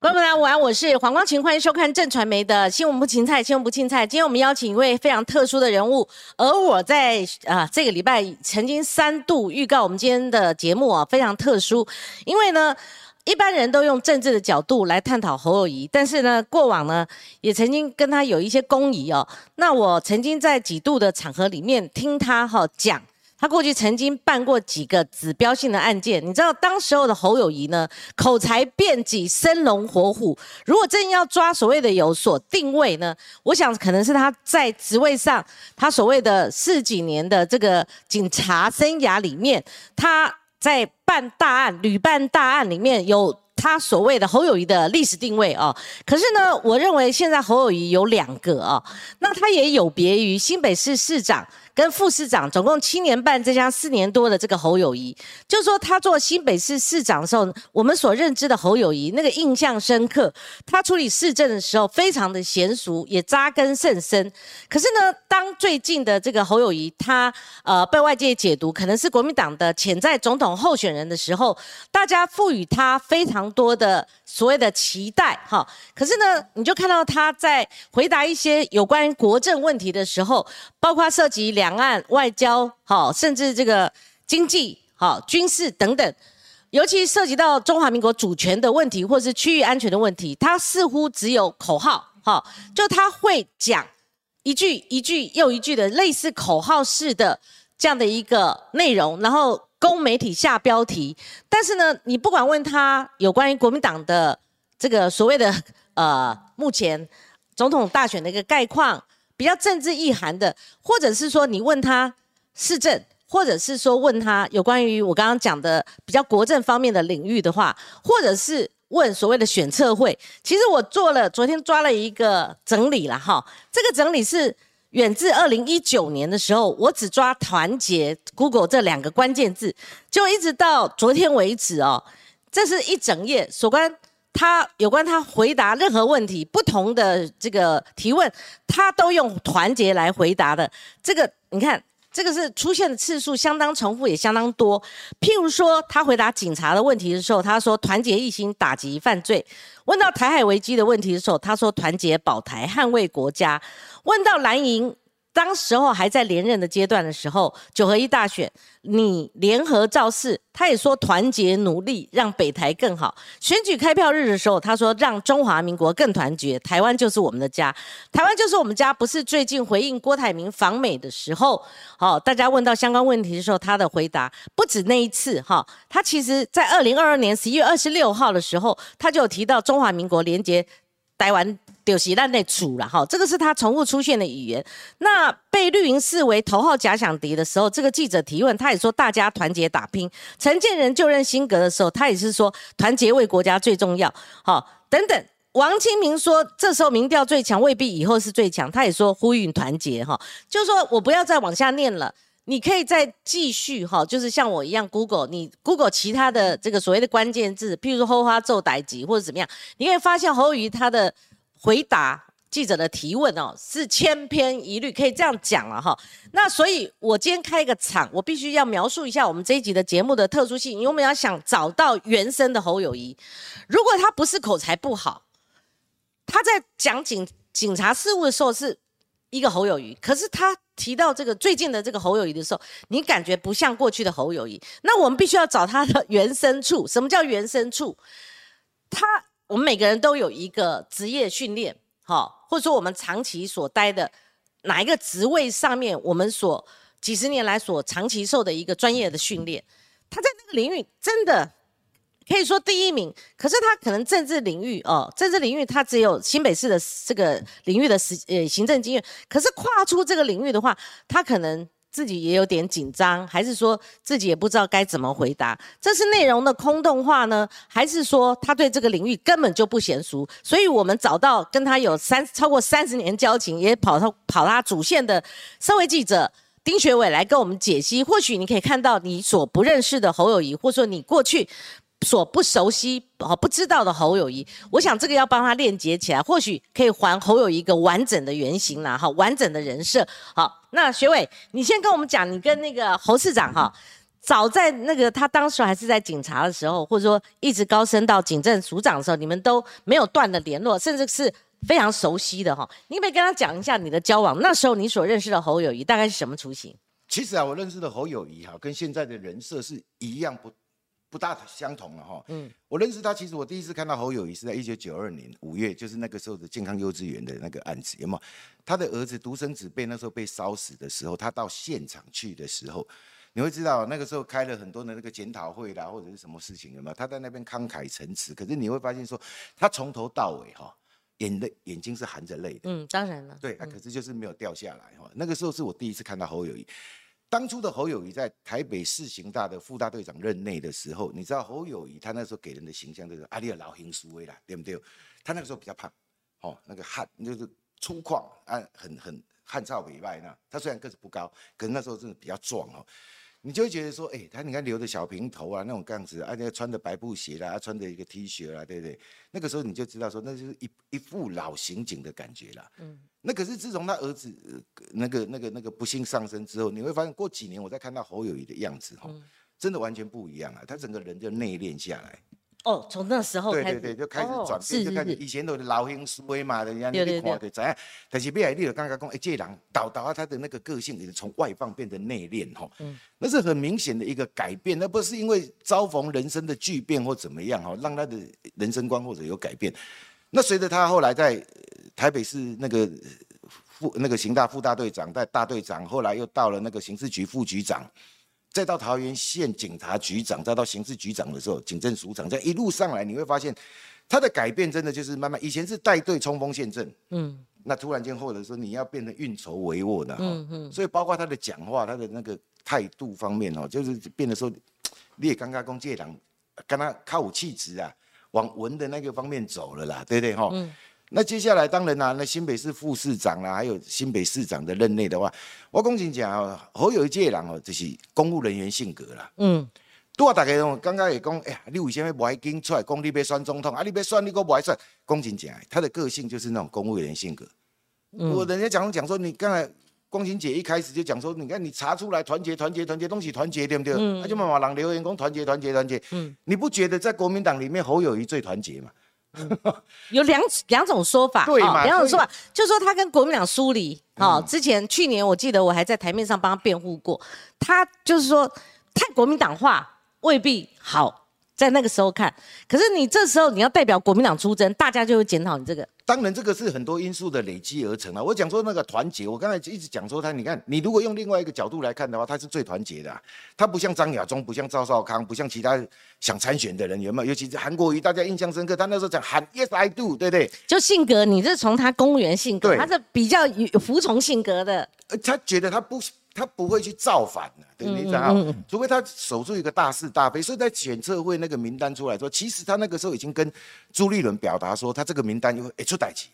观众朋友午安，我是黄光琴，欢迎收看正传媒的新闻不芹菜，新闻不芹菜。今天我们邀请一位非常特殊的人物，而我在啊这个礼拜曾经三度预告我们今天的节目啊非常特殊，因为呢一般人都用政治的角度来探讨侯友谊，但是呢过往呢也曾经跟他有一些公谊哦。那我曾经在几度的场合里面听他哈讲。他过去曾经办过几个指标性的案件，你知道当时候的侯友谊呢，口才辩己，生龙活虎。如果真要抓所谓的有所定位呢，我想可能是他在职位上，他所谓的四几年的这个警察生涯里面，他在办大案、屡办大案里面有他所谓的侯友谊的历史定位哦。可是呢，我认为现在侯友谊有两个哦，那他也有别于新北市市长。跟副市长总共七年半，再加四年多的这个侯友谊，就说他做新北市市长的时候，我们所认知的侯友谊那个印象深刻。他处理市政的时候非常的娴熟，也扎根甚深。可是呢，当最近的这个侯友谊他呃被外界解读可能是国民党的潜在总统候选人的时候，大家赋予他非常多的所谓的期待哈。可是呢，你就看到他在回答一些有关国政问题的时候，包括涉及两。两岸外交好，甚至这个经济好、军事等等，尤其涉及到中华民国主权的问题，或是区域安全的问题，他似乎只有口号，哈，就他会讲一句一句又一句的类似口号式的这样的一个内容，然后供媒体下标题。但是呢，你不管问他有关于国民党的这个所谓的呃目前总统大选的一个概况。比较政治意涵的，或者是说你问他市政，或者是说问他有关于我刚刚讲的比较国政方面的领域的话，或者是问所谓的选测会，其实我做了昨天抓了一个整理了哈，这个整理是远自二零一九年的时候，我只抓团结 Google 这两个关键字，就一直到昨天为止哦，这是一整页所关。他有关他回答任何问题，不同的这个提问，他都用团结来回答的。这个你看，这个是出现的次数相当重复，也相当多。譬如说，他回答警察的问题的时候，他说团结一心打击犯罪；问到台海危机的问题的时候，他说团结保台捍卫国家；问到蓝营。当时候还在连任的阶段的时候，九合一大选，你联合造势，他也说团结努力，让北台更好。选举开票日的时候，他说让中华民国更团结，台湾就是我们的家，台湾就是我们家。不是最近回应郭台铭访美的时候，好，大家问到相关问题的时候，他的回答不止那一次哈。他其实在二零二二年十一月二十六号的时候，他就提到中华民国连接台湾。有习烂内主了哈，这个是他重复出现的语言。那被绿营视为头号假想敌的时候，这个记者提问，他也说大家团结打拼。陈建仁就任新阁的时候，他也是说团结为国家最重要。好，等等。王清明说这时候民调最强，未必以后是最强。他也说呼吁团结哈，就是说我不要再往下念了，你可以再继续哈，就是像我一样 Google，你 Google 其他的这个所谓的关键字，譬如说后花奏歹吉或者怎么样，你可以发现侯宇他的。回答记者的提问哦，是千篇一律，可以这样讲了哈。那所以，我今天开一个场，我必须要描述一下我们这一集的节目的特殊性，因为我们要想找到原生的侯友谊。如果他不是口才不好，他在讲警警察事务的时候是一个侯友谊，可是他提到这个最近的这个侯友谊的时候，你感觉不像过去的侯友谊。那我们必须要找他的原生处。什么叫原生处？他。我们每个人都有一个职业训练，哈，或者说我们长期所待的哪一个职位上面，我们所几十年来所长期受的一个专业的训练，他在那个领域真的可以说第一名。可是他可能政治领域哦，政治领域他只有新北市的这个领域的实呃行政经验，可是跨出这个领域的话，他可能。自己也有点紧张，还是说自己也不知道该怎么回答？这是内容的空洞化呢，还是说他对这个领域根本就不娴熟？所以我们找到跟他有三超过三十年交情，也跑他跑他主线的社会记者丁学伟来跟我们解析。或许你可以看到你所不认识的侯友谊，或者说你过去。所不熟悉、哦不知道的侯友谊，我想这个要帮他链接起来，或许可以还侯友谊一个完整的原型啦，哈，完整的人设。好，那学伟，你先跟我们讲，你跟那个侯市长哈，早在那个他当时还是在警察的时候，或者说一直高升到警政署长的时候，你们都没有断的联络，甚至是非常熟悉的哈。你可不可以跟他讲一下你的交往？那时候你所认识的侯友谊大概是什么雏形？其实啊，我认识的侯友谊哈，跟现在的人设是一样不不大相同了哈。嗯，我认识他，其实我第一次看到侯友谊是在一九九二年五月，就是那个时候的健康幼稚园的那个案子，有没有？他的儿子独生子被那时候被烧死的时候，他到现场去的时候，你会知道那个时候开了很多的那个检讨会啦，或者是什么事情有没有？他在那边慷慨陈词，可是你会发现说，他从头到尾哈，眼泪眼睛是含着泪的。嗯，当然了。对，啊，可是就是没有掉下来哈。那个时候是我第一次看到侯友谊。当初的侯友谊在台北市刑大的副大队长任内的时候，你知道侯友谊他那时候给人的形象就是阿里尔老行鼠威啦，对不对？他那个时候比较胖，哦，那个汗就是粗犷啊，很很汉操尾外那。他虽然个子不高，可是那时候真的比较壮哦。你就会觉得说，哎，他你看留着小平头啊，那种杠子，而且穿着白布鞋啦，穿着一个 T 恤啦，对不对？那个时候你就知道说，那就是一一副老刑警的感觉啦。嗯。那可是自从他儿子那个那个那个不幸上身之后，你会发现过几年我再看到侯友谊的样子，哈，真的完全不一样啊！他整个人就内敛下来。哦，从那时候对对对，就开始转变，就开始以前都是老兄思维嘛，人家你看就怎样？但是未来你就刚刚讲，哎，这人导导啊，他的那个个性也是从外放变成内敛，哈，嗯，那是很明显的一个改变，那不是因为遭逢人生的巨变或怎么样，哈，让他的人生观或者有改变。那随着他后来在台北市那个副那个刑大副大队长，在大队长，后来又到了那个刑事局副局长。再到桃园县警察局长，再到刑事局长的时候，警政署长，在一路上来，你会发现他的改变真的就是慢慢。以前是带队冲锋陷阵，嗯，那突然间或者说你要变得运筹帷幄的，嗯嗯，所以包括他的讲话，他的那个态度方面哦，就是变得说，你也刚刚公介长，跟他靠武气质啊，往文的那个方面走了啦，对不对哈？那接下来当然啦，那新北市副市长啦，还有新北市长的任内的话，我讲真讲，侯友谊这人哦，就是公务人员性格啦。嗯，拄啊，大家拢刚刚也讲，哎呀，你为什么不爱跟出来讲你别选总统啊？你别选你个不爱选？讲真讲，他的个性就是那种公务员性格。我人家讲讲说，你刚才光晴姐一开始就讲说，你看你查出来团结团结团结东西团结对不对？嗯。他就慢慢让留言讲团结团结团结。嗯。你不觉得在国民党里面侯友谊最团结吗？有两两种说法，对嘛？两种说法，就说他跟国民党疏离。哦，之前去年我记得我还在台面上帮他辩护过，他就是说太国民党化未必好。在那个时候看，可是你这时候你要代表国民党出征，大家就会检讨你这个。当然，这个是很多因素的累积而成啊。我讲说那个团结，我刚才一直讲说他，你看，你如果用另外一个角度来看的话，他是最团结的。他不像张亚中，不像赵少康，不像其他想参选的人，有没有？尤其是韩国瑜，大家印象深刻。他那时候讲喊 Yes I do，对不对？就性格，你是从他公务员性格，他是比较有服从性格的。他觉得他不。他不会去造反的，对你知道除非他守住一个大是大非。所以在检测会那个名单出来说，其实他那个时候已经跟朱立伦表达说，他这个名单又会出代起，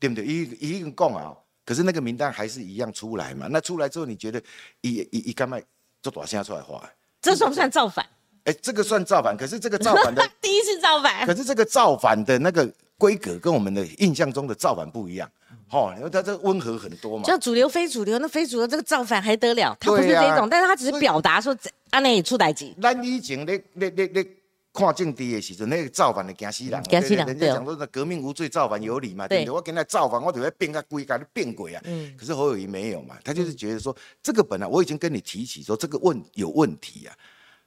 对不对？一一个共啊，可是那个名单还是一样出来嘛。那出来之后，你觉得一一一干麦做短信出来花，这算不算造反？哎，这个算造反，可是这个造反的 第一次造反，可是这个造反的那个规格跟我们的印象中的造反不一样。哦，因为他这温和很多嘛，像主流非主流，那非主流这个造反还得了？他不是这种，但是他只是表达说安内出代志。咱以前咧咧咧咧看政治的时阵，那个造反的惊死人，惊死人。人家讲说那革命无罪，造反有理嘛，对不对？我跟他造反，我就要变个鬼，给他变鬼啊。嗯。可是侯友谊没有嘛，他就是觉得说，这个本来我已经跟你提起说这个问有问题啊。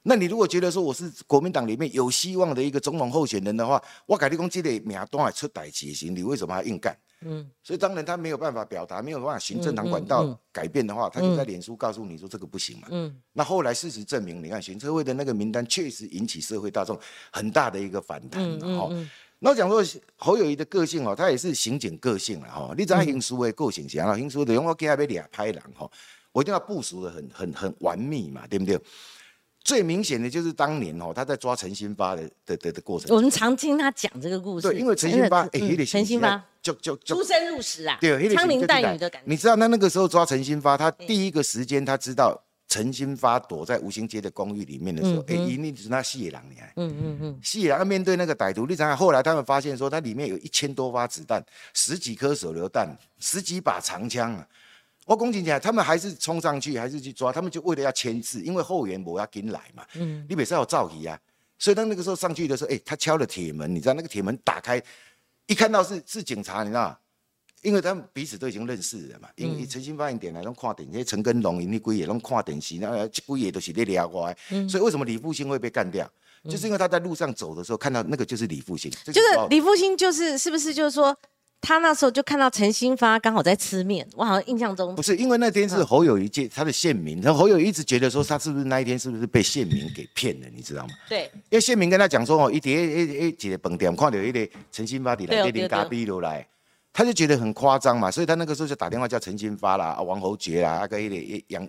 那你如果觉得说我是国民党里面有希望的一个总统候选人的话，我改立功这个名单还出代志行，你为什么要硬干？嗯，所以当然他没有办法表达，没有办法行政堂管道改变的话，他就在脸书告诉你说这个不行嘛。嗯，那后来事实证明，你看行车会的那个名单确实引起社会大众很大的一个反弹。嗯嗯那讲说侯友谊的个性哦，他也是刑警个性了哈。你知道刑书的个性啥？刑书的，因为我给他被俩拍人哈，我一定要部署的很很很完密嘛，对不对？最明显的就是当年哦，他在抓陈新发的的的的过程。我们常听他讲这个故事。对，因为陈新发，哎，有点陈新发就就出生入死啊，对，枪林弹雨的感觉。你知道，那那个时候抓陈新发，他第一个时间他知道陈新发躲在吴兴街的公寓里面的时候，哎，一定是那四野狼，你看，嗯嗯嗯，四野狼面对那个歹徒，你想想，后来他们发现说，它里面有一千多发子弹，十几颗手榴弹，十几把长枪啊。我讲真正，他们还是冲上去，还是去抓，他们就为了要签字，因为后援我要跟来嘛。嗯，你别是要造诣啊。所以当那个时候上去的时候，哎，他敲了铁门，你知道那个铁门打开，一看到是是警察，你知道因为他们彼此都已经认识了嘛。因为陈新发言点来拢看电视，陈根龙、那几也拢看电视，那几也都是在聊我。所以为什么李复兴会被干掉？就是因为他在路上走的时候看到那个就是李复兴。就是李复兴，就是是不是就是说？他那时候就看到陈新发刚好在吃面，我好像印象中不是，因为那天是侯友谊借他的县民，然后侯友一直觉得说他是不是那一天是不是被县民给骗了，你知道吗？对，因为县民跟他讲说哦，一碟一一几个饭店看到一个陈新发的来拎咖啡楼来，他就觉得很夸张嘛，所以他那个时候就打电话叫陈新发啦、王侯杰啦、阿个一个杨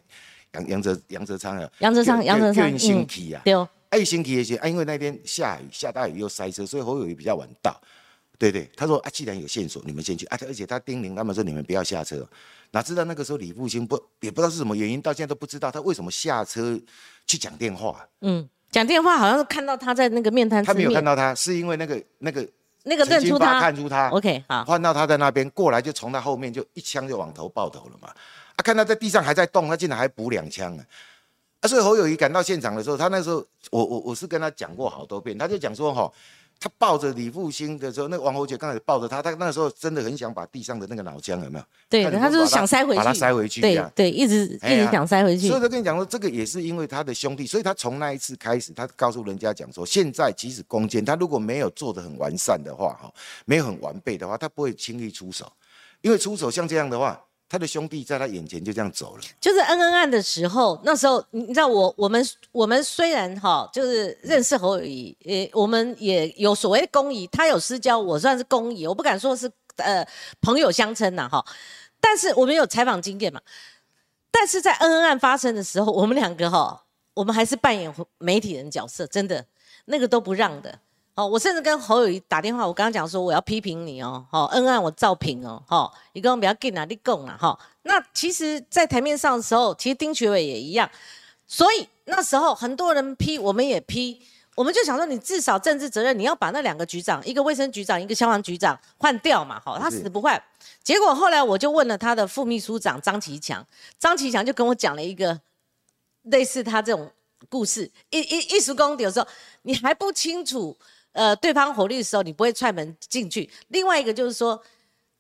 杨杨泽杨泽昌啊，杨泽昌杨泽昌嗯，星期啊，对哦，哎星期那些啊，因为那天下雨下大雨又塞车，所以侯友谊比较晚到。对对，他说啊，既然有线索，你们先去啊！而且他叮咛他们说，你们不要下车。哪知道那个时候李复兴不也不知道是什么原因，到现在都不知道他为什么下车去讲电话。嗯，讲电话好像是看到他在那个面摊。他没有看到他，是因为那个那个那个认出他，看出他。OK，好，看到他在那边过来，就从他后面就一枪就往头爆头了嘛。啊，看他在地上还在动，他竟然还补两枪啊！啊，所以侯友谊赶到现场的时候，他那时候我我我是跟他讲过好多遍，他就讲说哈。他抱着李复兴的时候，那个王侯杰刚开始抱着他，他那时候真的很想把地上的那个脑浆有没有？对，他就是想塞回去，把它塞回去。对对，一直一直想塞回去。所以他跟你讲说，这个也是因为他的兄弟，所以他从那一次开始，他告诉人家讲说，现在即使攻坚，他如果没有做的很完善的话，哈，没有很完备的话，他不会轻易出手，因为出手像这样的话。他的兄弟在他眼前就这样走了，就是恩恩案的时候，那时候你知道我我们我们虽然哈就是认识侯友谊，也我们也有所谓的公谊，他有私交，我算是公谊，我不敢说是呃朋友相称呐哈，但是我们有采访经验嘛，但是在恩恩案发生的时候，我们两个哈，我们还是扮演媒体人角色，真的那个都不让的。哦，我甚至跟侯友谊打电话，我刚刚讲说我要批评你哦，好恩爱我照评哦，好你跟我比较近啊，你供啊，哈。那其实，在台面上的时候，其实丁学伟也一样，所以那时候很多人批，我们也批，我们就想说，你至少政治责任，你要把那两个局长，一个卫生局长，一个消防局长换掉嘛，好，他死不换。结果后来我就问了他的副秘书长张其强，张其强就跟我讲了一个类似他这种故事，一一一时功底的时候，你还不清楚。呃，对方火力的时候，你不会踹门进去。另外一个就是说，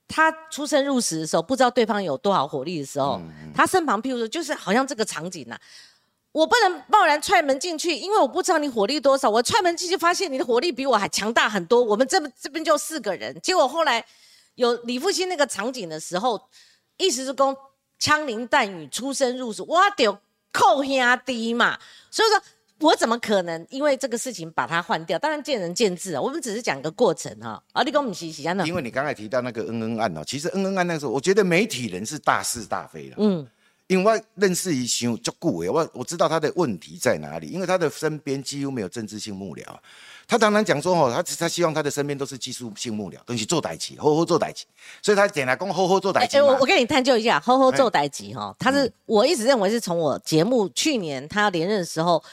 他出生入死的时候，不知道对方有多少火力的时候，他身旁，譬如说，就是好像这个场景呐，我不能贸然踹门进去，因为我不知道你火力多少。我踹门进去，发现你的火力比我还强大很多。我们这这边就四个人，结果后来有李复兴那个场景的时候，意思是讲枪林弹雨，出生入死，我得扣兄弟嘛，所以说。我怎么可能因为这个事情把它换掉？当然见仁见智啊。我们只是讲个过程哈。啊，你跟我们洗洗下因为你刚才提到那个恩恩案哦，其实恩恩案那时候，我觉得媒体人是大是大非了。嗯，因为认识一些就顾伟，我我知道他的问题在哪里，因为他的身边几乎没有政治性幕僚。他常常讲说哦，他他希望他的身边都是技术性幕僚，东西做代起，好好做代起。所以他简来讲好好做代级。我我跟你探究一下，好好做代级哈。他是我一直认为是从我节目去年他要连任的时候。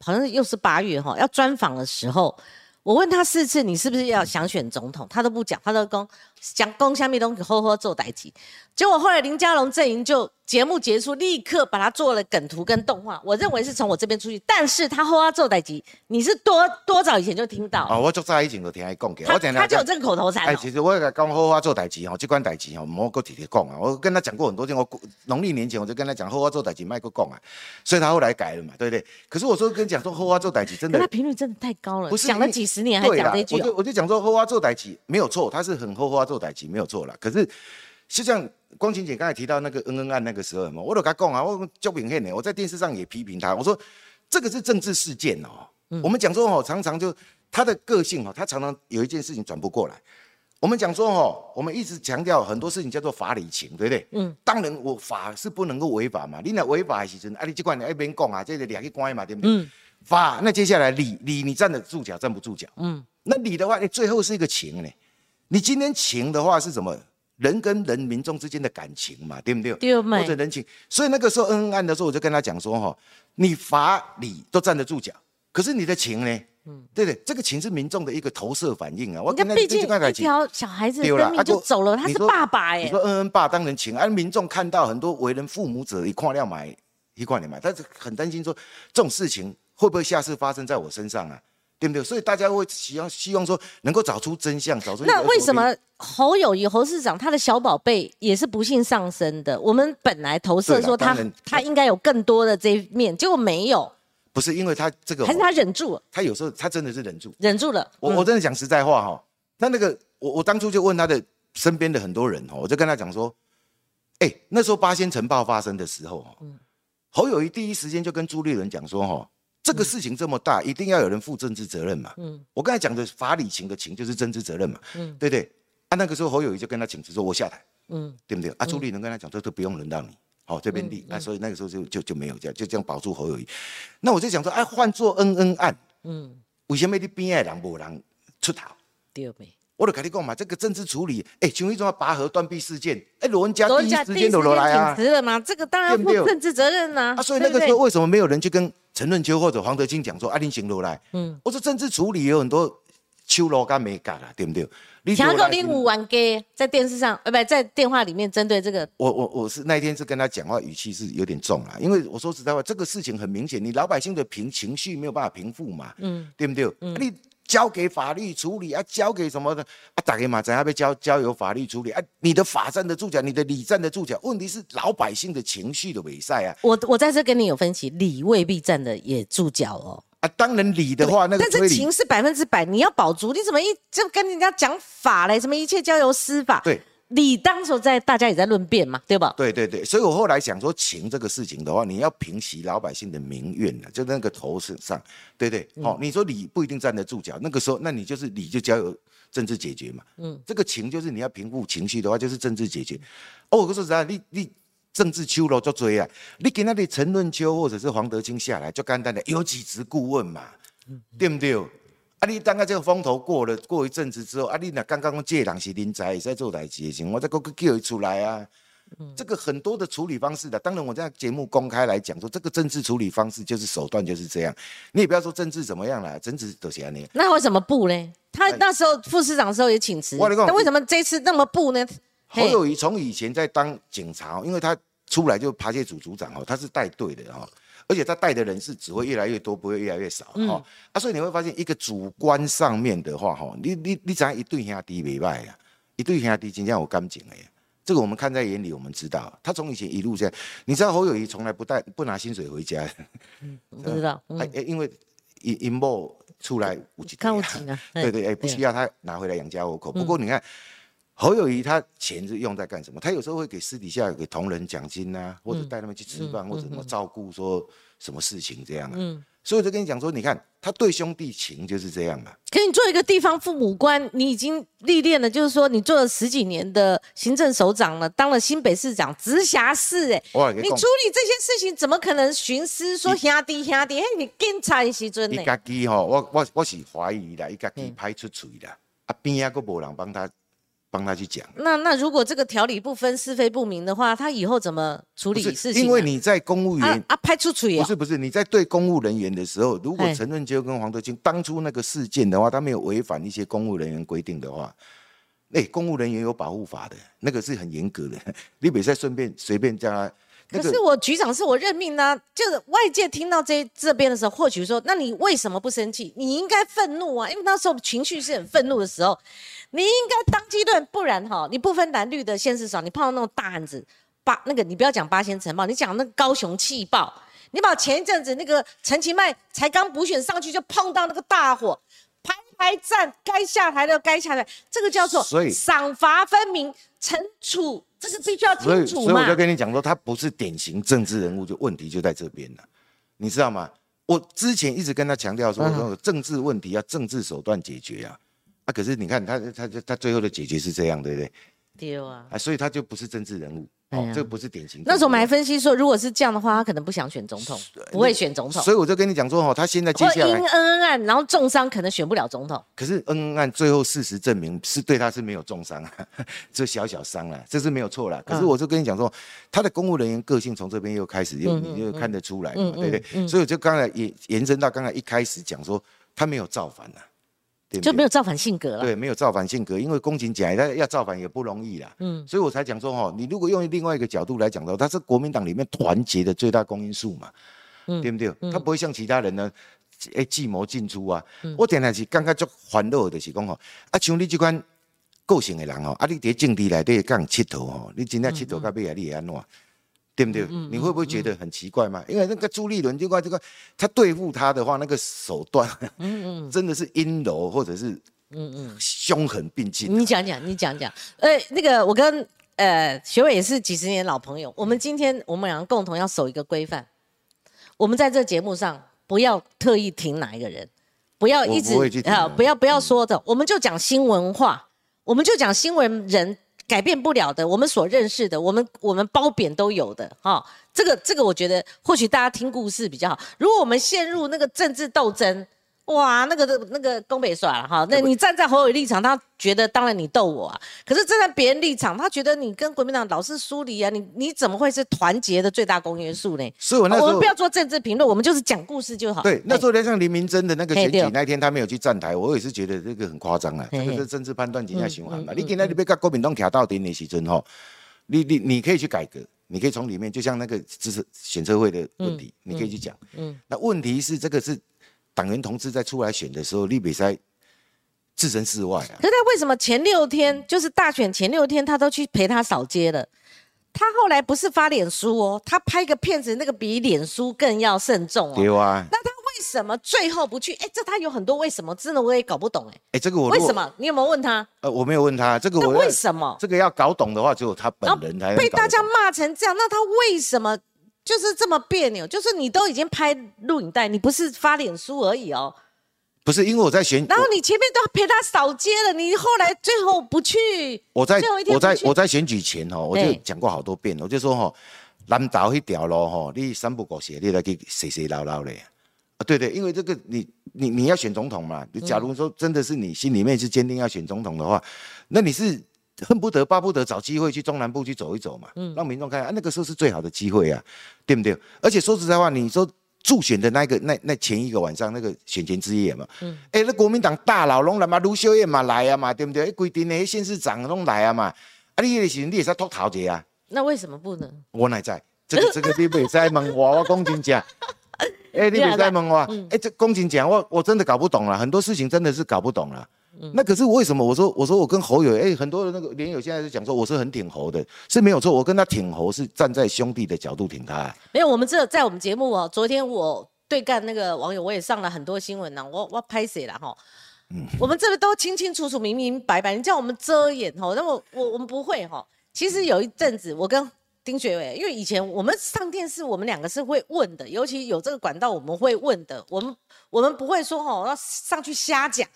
好像又是八月哈，要专访的时候，我问他四次，你是不是要想选总统？他都不讲，他都讲讲讲下面东西，好好做代志。结果后来林佳龙阵营就。节目结束，立刻把它做了梗图跟动画。我认为是从我这边出去，但是他后他做代机，你是多多早以前就听到？哦，我做早以前就听他讲给，他他就有这个口头禅。哎，其实我讲后他做代机哈，这关代机哈，莫搁提提讲啊。我跟他讲过很多天，我农历年前我就跟他讲后他做代机，卖个讲啊。所以他后来改了嘛，对不对？可是我说跟讲说后他做代机，真的，他频率真的太高了，不是讲了几十年还讲这句。我就我就讲说后他做代机没有错，他是很后他做代机没有错了。可是实际上。光晴姐刚才提到那个恩恩案那个时候嘛，我都跟他讲啊，我就明显呢，我在电视上也批评他，我说这个是政治事件哦。我们讲说哦，常常就他的个性哦，他常常有一件事情转不过来。我们讲说哦，我们一直强调很多事情叫做法理情，对不对？嗯。当然我法是不能够违法嘛，你那违法的时阵，啊，你这管你一边讲啊，这个两个关嘛，对不对？嗯。法那接下来理理你站得住脚站不住脚？嗯。那理的话，你最后是一个情呢？你今天情的话是什么？人跟人民众之间的感情嘛，对不对？对或者人情，所以那个时候恩恩案的时候，我就跟他讲说哈，你法理都站得住脚，可是你的情呢？嗯，对对，这个情是民众的一个投射反应啊。我跟他毕竟一条小孩子生命就走了，他是爸爸哎。你说恩恩爸当然情，而民众看到很多为人父母者一块料买一块料买，但是很担心说这种事情会不会下次发生在我身上啊？对不对？所以大家会希望希望说能够找出真相，找出那为什么侯友谊侯市长他的小宝贝也是不幸上升的？我们本来投射说他他应该有更多的这一面，结果没有。不是因为他这个，还是他忍住了。他有时候他真的是忍住，忍住了。我我真的讲实在话哈，他那个我我当初就问他的身边的很多人哈，我就跟他讲说，哎，那时候八仙城爆发生的时候哈，侯友谊第一时间就跟朱立伦讲说哈。这个事情这么大，一定要有人负政治责任嘛？嗯，我刚才讲的法理情的情就是政治责任嘛？嗯，对不对？啊，那个时候侯友谊就跟他请辞说：“我下台。”嗯，对不对？啊，朱立伦跟他讲说：“都不用轮到你，好这边立。”啊，所以那个时候就就就没有这样，就这样保住侯友谊。那我就想说，哎，换做恩恩案，嗯，为什么你边的人无人出头？对没？我就跟你讲嘛，这个政治处理，哎，像一种拔河断臂事件，哎，罗文佳第一时间都来啊，挺直了吗？这个当然负政治责任呐。啊，所以那个时候为什么没有人去跟陈润秋或者黄德清讲说，啊，你行罗来？嗯，我说政治处理有很多秋罗干没干了，对不对？你强哥你五万给在电视上，呃，不，在电话里面针对这个，我我我是那一天是跟他讲话语气是有点重啊，因为我说实在话，这个事情很明显，你老百姓的平情绪没有办法平复嘛，嗯，对不对？嗯，你。交给法律处理啊，交给什么的啊？打给马仔要被交交由法律处理啊？你的法站得住脚，你的理站得住脚。问题是老百姓的情绪的伪赛啊！我我在这跟你有分歧，理未必站的也住脚哦。啊，当然理的话，那个但是情是百分之百，你要保足，你怎么一就跟人家讲法嘞？什么一切交由司法？对。你当时在大家也在论辩嘛，对吧？对对对，所以我后来想说，情这个事情的话，你要平息老百姓的民怨呢，就那个头身上，对对？好，你说理不一定站得住脚，那个时候，那你就是理就交由政治解决嘛。嗯，这个情就是你要平复情绪的话，就是政治解决。哦，我说实在，你你政治秋罗就追啊，你给那里陈润秋或者是黄德清下来，就简单的有几职顾问嘛，对不对？啊！你等下这个风头过了，过一阵子之后，啊！你那刚刚借人是人才在做代志情，我再个个叫伊出来啊！这个很多的处理方式的，当然我在节目公开来讲说，这个政治处理方式就是手段就是这样。你也不要说政治怎么样了，政治都是安尼。那为什么不呢？他那时候副市长的时候也请辞，那为什么这次那么不呢？侯友谊从以前在当警察，因为他出来就扒窃组组长哦，他是带队的哈。而且他带的人是只会越来越多，不会越来越少哈。啊，所以你会发现一个主观上面的话哈，你你你怎样一对兄弟没败呀？一对兄弟真正有感情哎，这个我们看在眼里，我们知道他从以前一路这样，你知道侯友谊从来不带不拿薪水回家，嗯 不知道哎哎，因为因因某出来五级，看五级啊，对对哎，不需要他拿回来养家糊口。不过你看。侯友谊他钱是用在干什么？他有时候会给私底下给同仁奖金啊，或者带他们去吃饭，或者什么照顾说什么事情这样啊。所以我就跟你讲说，你看他对兄弟情就是这样嘛。可你做一个地方父母官，你已经历练了，就是说你做了十几年的行政首长了，当了新北市长，直辖市哎，你处理这些事情怎么可能徇私说兄弟兄弟？嘿，你警察的时阵呢？一家己吼，我我我是怀疑啦，一家己拍出嘴啦，啊边啊个无人帮他。帮他去讲。那那如果这个条理不分是非不明的话，他以后怎么处理事情？因为你在公务员啊，派出所也不是不是，你在对公务人员的时候，如果陈润秋跟黄德清当初那个事件的话，他没有违反一些公务人员规定的话，哎，公务人员有保护法的，那个是很严格的。你比赛顺便随便叫他。可是我局长是我任命啊，就是外界听到这这边的时候，或许说，那你为什么不生气？你应该愤怒啊，因为那时候情绪是很愤怒的时候。你应该当机论，不然哈，你不分蓝绿的县市长，你碰到那种大案子，八那个你不要讲八仙城堡，你讲那个高雄气爆，你把前一阵子那个陈其迈才刚补选上去就碰到那个大火，排排站，该下台的该下台，这个叫做赏罚分明，惩处这是必须要清楚嘛。所以我就跟你讲说，他不是典型政治人物，就问题就在这边了，你知道吗？我之前一直跟他强调说，说政治问题要政治手段解决啊。啊，可是你看他，他他他最后的结局是这样，对不对？丢啊。啊，所以他就不是政治人物，哦，这不是典型。那时候我们还分析说，如果是这样的话，他可能不想选总统，不会选总统。所以我就跟你讲说，哦，他现在接下来因恩恩案，然后重伤，可能选不了总统。可是恩恩案最后事实证明是对他是没有重伤啊，这小小伤了，这是没有错了。可是我就跟你讲说，他的公务人员个性从这边又开始又你就看得出来嘛，对不对？所以我就刚才也延伸到刚才一开始讲说。他没有造反呐。就没有造反性格了。对，没有造反性格，因为公瑾讲，他要造反也不容易啦。嗯，所以我才讲说，哈，你如果用另外一个角度来讲的话，他是国民党里面团结的最大公因数嘛，对不对？他不会像其他人呢，哎，计谋进出啊。我点来是刚刚就欢乐的是讲吼，啊，像你这款个性的人哦，啊，你在政治内底讲佚佗哦，你真正佚佗到尾啊，你会安怎？对不对？你会不会觉得很奇怪嘛？因为那个朱立伦就怪这个，他对付他的话，那个手段，嗯嗯，真的是阴柔或者是嗯嗯凶狠并进。你讲讲，你讲讲。呃，那个我跟呃学伟也是几十年老朋友，我们今天我们两个共同要守一个规范，我们在这节目上不要特意听哪一个人，不要一直啊，不要不要说的，我们就讲新文化，我们就讲新闻人。改变不了的，我们所认识的，我们我们褒贬都有的，哈，这个这个，我觉得或许大家听故事比较好。如果我们陷入那个政治斗争。哇，那个那个东北耍了哈，那你站在侯友立场，他觉得当然你逗我啊，可是站在别人立场，他觉得你跟国民党老是疏离啊，你你怎么会是团结的最大公约数呢？所以我那时候我们不要做政治评论，我们就是讲故事就好。对，那时候连像林明珍的那个选举那天，他没有去站台，我也是觉得这个很夸张啊，这个是政治判断底下循环嘛。你今天你被跟国民党卡到底的时阵吼，你你你可以去改革，你可以从里面，就像那个就是选车会的问题，你可以去讲。嗯，那问题是这个是。党员同志在出来选的时候，立比赛置身事外啊。可他为什么前六天，就是大选前六天，他都去陪他扫街了？他后来不是发脸书哦，他拍个片子，那个比脸书更要慎重哦。对啊。那他为什么最后不去？哎，这他有很多为什么，真的我也搞不懂哎。哎，这个我为什么？你有没有问他？呃，我没有问他这个。我为什么？这个要搞懂的话，只有他本人才被大家骂成这样。那他为什么？就是这么别扭，就是你都已经拍录影带，你不是发脸书而已哦。不是因为我在选，然后你前面都陪他扫街了，你后来最后不去。我在我在我在选举前哦，我就讲过好多遍，我就说哈，南岛一条路哈，你三不五时你来去洗洗捞捞嘞啊，对对，因为这个你你你要选总统嘛，你假如说真的是你心里面是坚定要选总统的话，那你是。恨不得巴不得找机会去中南部去走一走嘛，让民众看啊，那个时候是最好的机会啊，对不对？而且说实在话，你说助选的那个那那前一个晚上那个选前之夜嘛，哎，那国民党大佬拢来嘛，卢秀燕嘛来啊嘛，对不对？规定那些县市长拢来啊嘛，啊，你也是你也是脱逃节啊？那为什么不能？我乃在，这个这个你别再问我，我公真讲，哎，你别再问我，哎，这公真讲，我我真的搞不懂了，很多事情真的是搞不懂了。那可是为什么？我说我说我跟侯友哎，很多的那个连友现在是讲说我是很挺侯的，是没有错。我跟他挺侯是站在兄弟的角度挺他。没有，我们这在我们节目哦，昨天我对干那个网友，我也上了很多新闻呢。我我拍谁了哈？嗯，我们这个都清清楚楚、明明白白。你叫我们遮掩哈？那么我我们不会哈。其实有一阵子，我跟丁学伟，因为以前我们上电视，我们两个是会问的，尤其有这个管道，我们会问的。我们我们不会说哈，要上去瞎讲。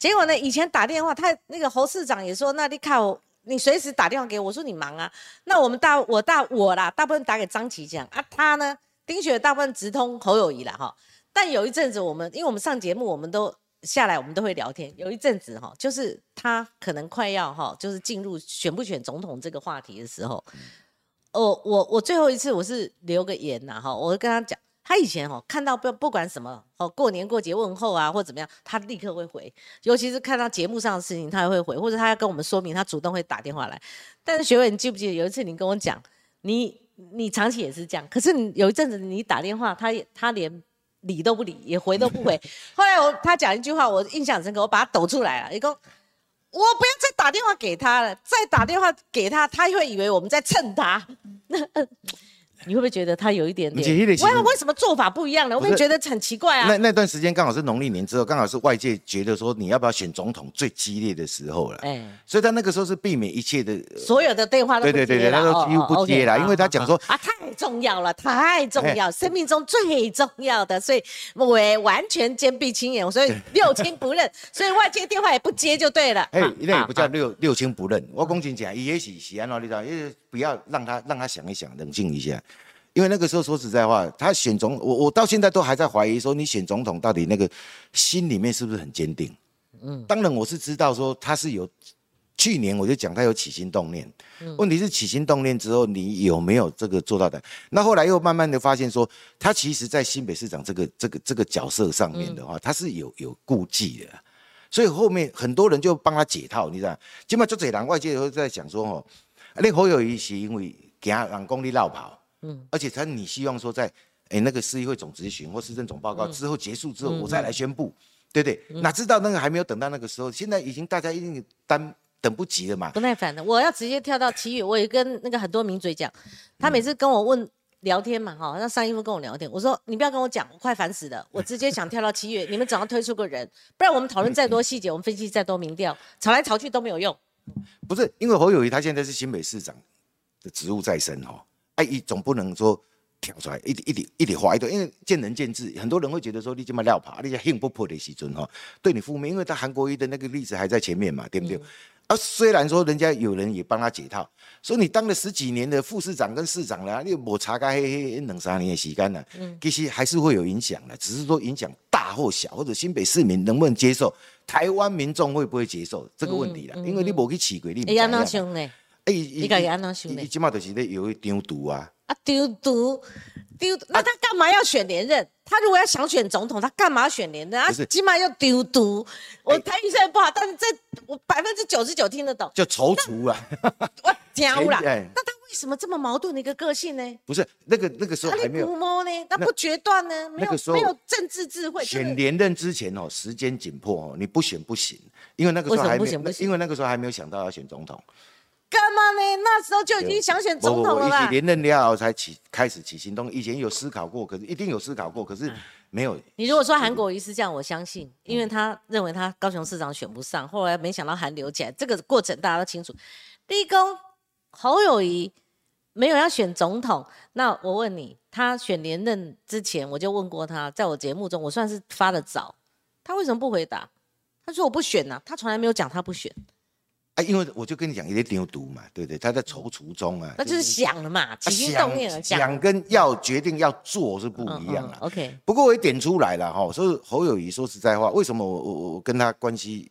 结果呢？以前打电话，他那个侯市长也说：“那你看，你随时打电话给我，说你忙啊。”那我们大我大我啦，大部分打给张琪讲啊，他呢，丁雪大部分直通侯友谊了哈。但有一阵子，我们因为我们上节目，我们都下来，我们都会聊天。有一阵子哈，就是他可能快要哈，就是进入选不选总统这个话题的时候，我我我最后一次我是留个言呐哈，我跟他讲。他以前哦，看到不不管什么哦，过年过节问候啊，或怎么样，他立刻会回。尤其是看到节目上的事情，他也会回，或者他要跟我们说明，他主动会打电话来。但是学伟，你记不记得有一次你跟我讲，你你长期也是这样，可是你有一阵子你打电话，他也他连理都不理，也回都不回。后来我他讲一句话，我印象深刻，我把他抖出来了，一共我不要再打电话给他了，再打电话给他，他会以为我们在蹭他。你会不会觉得他有一点点？为为什么做法不一样呢？我会觉得很奇怪啊。那那段时间刚好是农历年之后，刚好是外界觉得说你要不要选总统最激烈的时候了。哎，所以他那个时候是避免一切的，所有的电话都对对对对，他都几乎不接了，因为他讲说啊，太重要了，太重要，生命中最重要的，所以我完全坚壁清野，所以六亲不认，所以外界电话也不接就对了。哎，那也不叫六六亲不认，我公真讲，也是是安怎你知道？因为不要让他让他想一想，冷静一下。因为那个时候说实在话，他选总，我我到现在都还在怀疑说，你选总统到底那个心里面是不是很坚定？嗯，当然我是知道说他是有去年我就讲他有起心动念，问题是起心动念之后，你有没有这个做到的？那后来又慢慢的发现说，他其实在新北市长这个这个这个角色上面的话，他是有有顾忌的，所以后面很多人就帮他解套，你知道？基本上就这两外界都在讲说哦，那侯友谊是因为给他让功力绕跑，嗯，而且他你希望说在哎那个市议会总执行或市政总报告之后结束之后，我再来宣布，对不对？哪知道那个还没有等到那个时候，现在已经大家一定担。等不及了嘛？不耐烦的，我要直接跳到七月。我也跟那个很多名嘴讲，他每次跟我问聊天嘛，哈，让上一夫跟我聊天，我说你不要跟我讲，我快烦死了，我直接想跳到七月。你们总要推出个人，不然我们讨论再多细节，我们分析再多民调，吵来吵去都没有用。不是，因为侯友谊他现在是新北市长的职务在身，哦，哎，总不能说跳出来一一点一点话一堆，因为见仁见智，很多人会觉得说你这么撂爬，你这兴不破的时阵，哈，对你负面，因为他韩国瑜的那个例子还在前面嘛，对不对？啊，虽然说人家有人也帮他解套，说你当了十几年的副市长跟市长了，你抹茶该黑黑冷三年也洗干了，嗯，其实还是会有影响的，只是说影响大或小，或者新北市民能不能接受，台湾民众会不会接受这个问题啦，因为你抹去起轨，你哎，安怎想呢？哎，你家己安怎想呢？你起码就是咧有一张毒啊。啊，丢毒，丢，那他干嘛要选连任？他如果要想选总统，他干嘛选连任？啊，起码要丢毒。我台语虽然不好，但是这我百分之九十九听得懂。就踌躇啊！我屌了。那他为什么这么矛盾的一个个性呢？不是那个那个时候还没有呢，他不决断呢？那个时候没有政治智慧。选连任之前哦，时间紧迫哦，你不选不行，因为那个时候还没有，因为那个时候还没有想到要选总统。干嘛呢？那时候就已经想选总统了吧？连任了后才起开始起行动，以前有思考过，可是一定有思考过，可是没有。你如果说韩国瑜是这样，我相信，因为他认为他高雄市长选不上，后来没想到韩流起来，这个过程大家都清楚。立功侯友谊没有要选总统，那我问你，他选连任之前，我就问过他，在我节目中，我算是发的早，他为什么不回答？他说我不选呐，他从来没有讲他不选。因为我就跟你讲，有点有毒嘛，对不对？他在踌躇中啊，那就是想了嘛，起心动念了。想跟要决定要做是不一样了。OK，不过我也点出来了哈，所以侯友谊说实在话，为什么我我我跟他关系，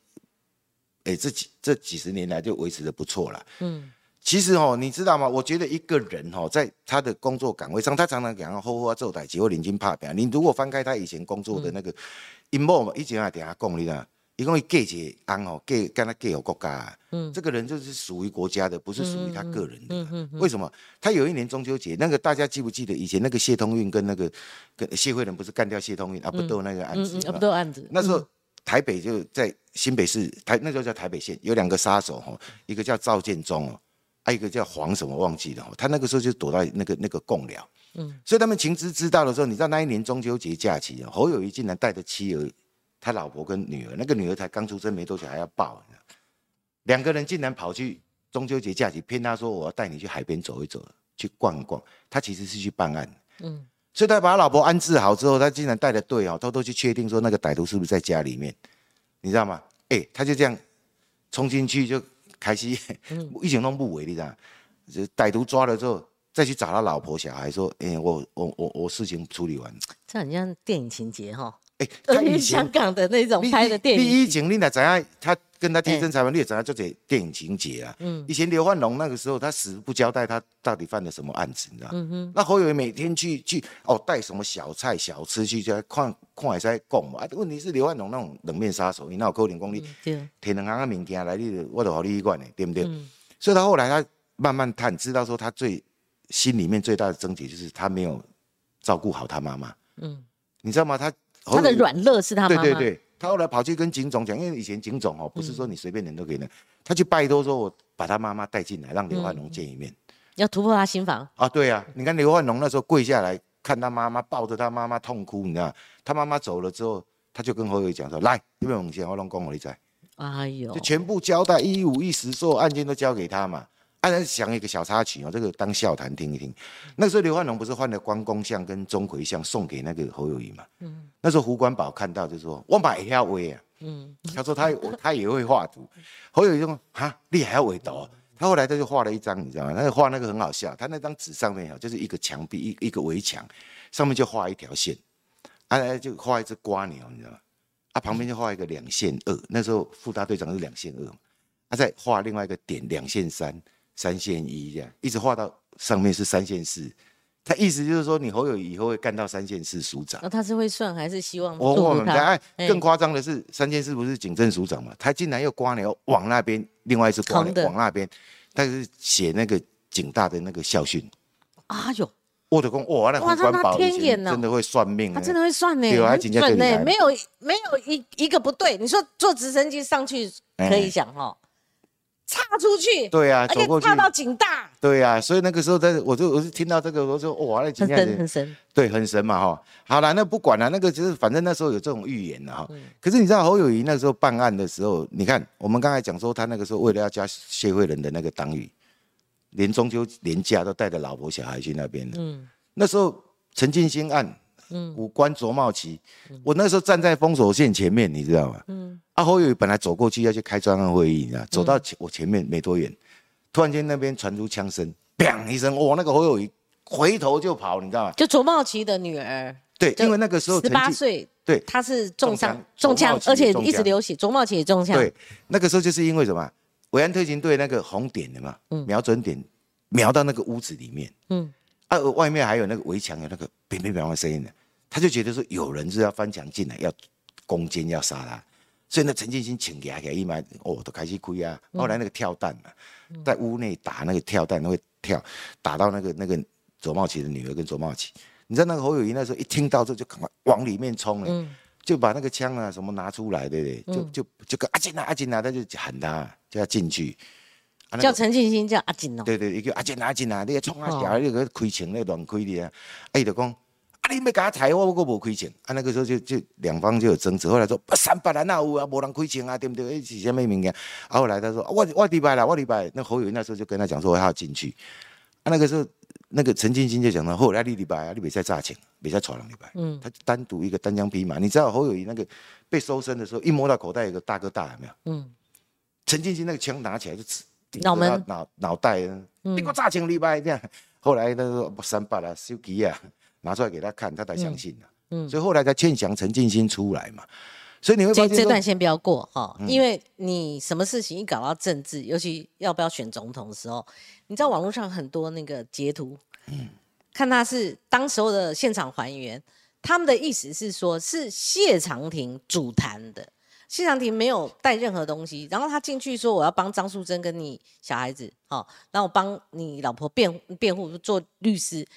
哎，这几这几十年来就维持的不错了。嗯，其实哦，你知道吗？我觉得一个人哈，在他的工作岗位上，他常常讲后后做台，结果临经怕表。你如果翻开他以前工作的那个 emo 嘛，以前还底下讲你啦。一共给几安哦，给跟他给有国家，嗯，这个人就是属于国家的，不是属于他个人的。嗯嗯为什么？他有一年中秋节，那个大家记不记得？以前那个谢通运跟那个跟谢慧仁不是干掉谢通运啊？不斗那个案子？啊，不斗案子？那时候台北就在新北市台，那时候叫台北县，有两个杀手哈，一个叫赵建忠哦，还一个叫黄什么忘记了。他那个时候就躲到那个那个贡寮，嗯，所以他们情知知道的时候，你知道那一年中秋节假期，侯友谊竟然带着妻儿。他老婆跟女儿，那个女儿才刚出生没多久，还要抱，两个人竟然跑去中秋节假期骗他说我要带你去海边走一走，去逛一逛。他其实是去办案，嗯，所以他把他老婆安置好之后，他竟然带着队哦，偷偷去确定说那个歹徒是不是在家里面，你知道吗？哎，他就这样冲进去就开始一整弄不为，你知道？就歹徒抓了之后，再去找他老婆小孩说，哎，我我我我事情处理完，这很像电影情节哈。哎，他以香港的那种拍的电影。第一景，你哪，怎样？他跟他贴身采访，你也怎样？就这电影情节啊。嗯。以前刘焕龙那个时候，他死不交代，他到底犯了什么案子，你知道嗯哼。那侯友每天去去哦，带什么小菜小吃去，就看看海在供嘛。问题是刘焕龙那种冷面杀手，你那有可能功力，天能行的物件来，你我都好你医管的，对不对？嗯。所以他后来他慢慢探，知道说他最心里面最大的症结就是他没有照顾好他妈妈。嗯。你知道吗？他。他的软肋是他妈妈。对对对，他后来跑去跟警总讲，因为以前警总哦，不是说你随便人都可以的，他去拜托说，我把他妈妈带进来，让刘焕龙见一面，要突破他心房啊。对啊，你看刘焕龙那时候跪下来看他妈妈，抱着他妈妈痛哭，你知道，他妈妈走了之后，他就跟侯友讲说，来，这边往前，我拢讲我你在，哎呦，就全部交代一五一十，所有案件都交给他嘛。安然想一个小插曲哦，这个当笑谈听一听。那时候刘焕龙不是换了关公像跟钟馗像送给那个侯友谊嘛？嗯。那时候胡关宝看到就说：“我买下威啊。”嗯。他说他他也会画图。侯友谊说：“哈，你还要围图？”他后来他就画了一张，你知道吗？他画那个很好笑。他那张纸上面哈，就是一个墙壁一一个围墙，上面就画一条线，啊，就画一只瓜牛，你知道吗？啊，旁边就画一个两线二。那时候副大队长是两线二。他再画另外一个点，两线三，三线一这样，一直画到上面是三线四。他意思就是说，你侯友以后会干到三线四署长。那他是会算还是希望？我我们在更夸张的是，三线四不是警政署长嘛？他竟然又刮牛往那边，另外一次刮牛往那边，他是写那个警大的那个校训。啊哟！我的公哇，那官保真的会算命，他真的会算呢，准呢，没有没有一一个不对。你说坐直升机上去可以讲哦，插出去，对啊，走过去插到警大，对啊，所以那个时候在，我就我就听到这个，我说哇，那很神很神，对，很神嘛哈。好了，那不管了，那个就是反正那时候有这种预言的哈。可是你知道侯友谊那时候办案的时候，你看我们刚才讲说他那个时候为了要加谢惠仁的那个党羽。连中秋连假都带着老婆小孩去那边嗯，那时候陈进兴案，嗯，五官卓茂奇，我那时候站在封锁线前面，你知道吗？嗯，阿侯友本来走过去要去开专案会议，你知道，走到前我前面没多远，突然间那边传出枪声，砰一声，哇，那个侯友谊回头就跑，你知道吗？就卓茂奇的女儿，对，因为那个时候十八岁，对，他是中枪，中枪，而且一直流血，卓茂奇也中枪，对，那个时候就是因为什么？维安特勤队那个红点的嘛，瞄准点瞄到那个屋子里面，嗯，啊，外面还有那个围墙有那个乒乒乓乓声音的，他就觉得说有人是要翻墙进来要攻坚要杀他，所以那陈建新请给他给一买，哦，都开始亏啊。后来那个跳弹嘛，在屋内打那个跳弹会跳，打到那个那个左茂奇的女儿跟左茂奇，你知道那个侯友谊那时候一听到这就赶快往里面冲了，就把那个枪啊什么拿出来，对不对？就就就跟阿金啊阿金啊，他就喊他。就要进去，叫陈庆新，叫阿锦哦。对对，伊叫阿锦阿锦啊，你冲啊小，你个开枪那乱开的啊。哎，就讲，啊，你没给他踩我，我无开钱。啊，那个时候就就两方就有争执。后来说，三百人哪有啊，无人开钱啊，对不对？哎，是什么名言？啊，后来他说，我我礼拜了，我礼拜。那侯友那时候就跟他讲说，他要进去。啊，那个时候，那个陈庆新就讲了，后来你礼拜啊，你别再炸钱，别再吵了礼拜。嗯。他单独一个单枪匹马，你知道侯友谊那个被搜身的时候，一摸到口袋有个大哥大，有没有？嗯。陈进兴那个枪拿起来就刺脑门、脑脑袋，你给我炸钱礼拜这样。后来他说不三百了，手机啊拿出来给他看，他才相信了。嗯，所以后来才劝降陈进兴出来嘛。所以你会这这段先不要过哈，因为你什么事情一搞到政治，尤其要不要选总统的时候，你知道网络上很多那个截图，嗯，看他是当时候的现场还原，他们的意思是说，是谢长廷主谈的。谢长廷没有带任何东西，然后他进去说：“我要帮张淑珍跟你小孩子，好，然后我帮你老婆辩辩护做律师。”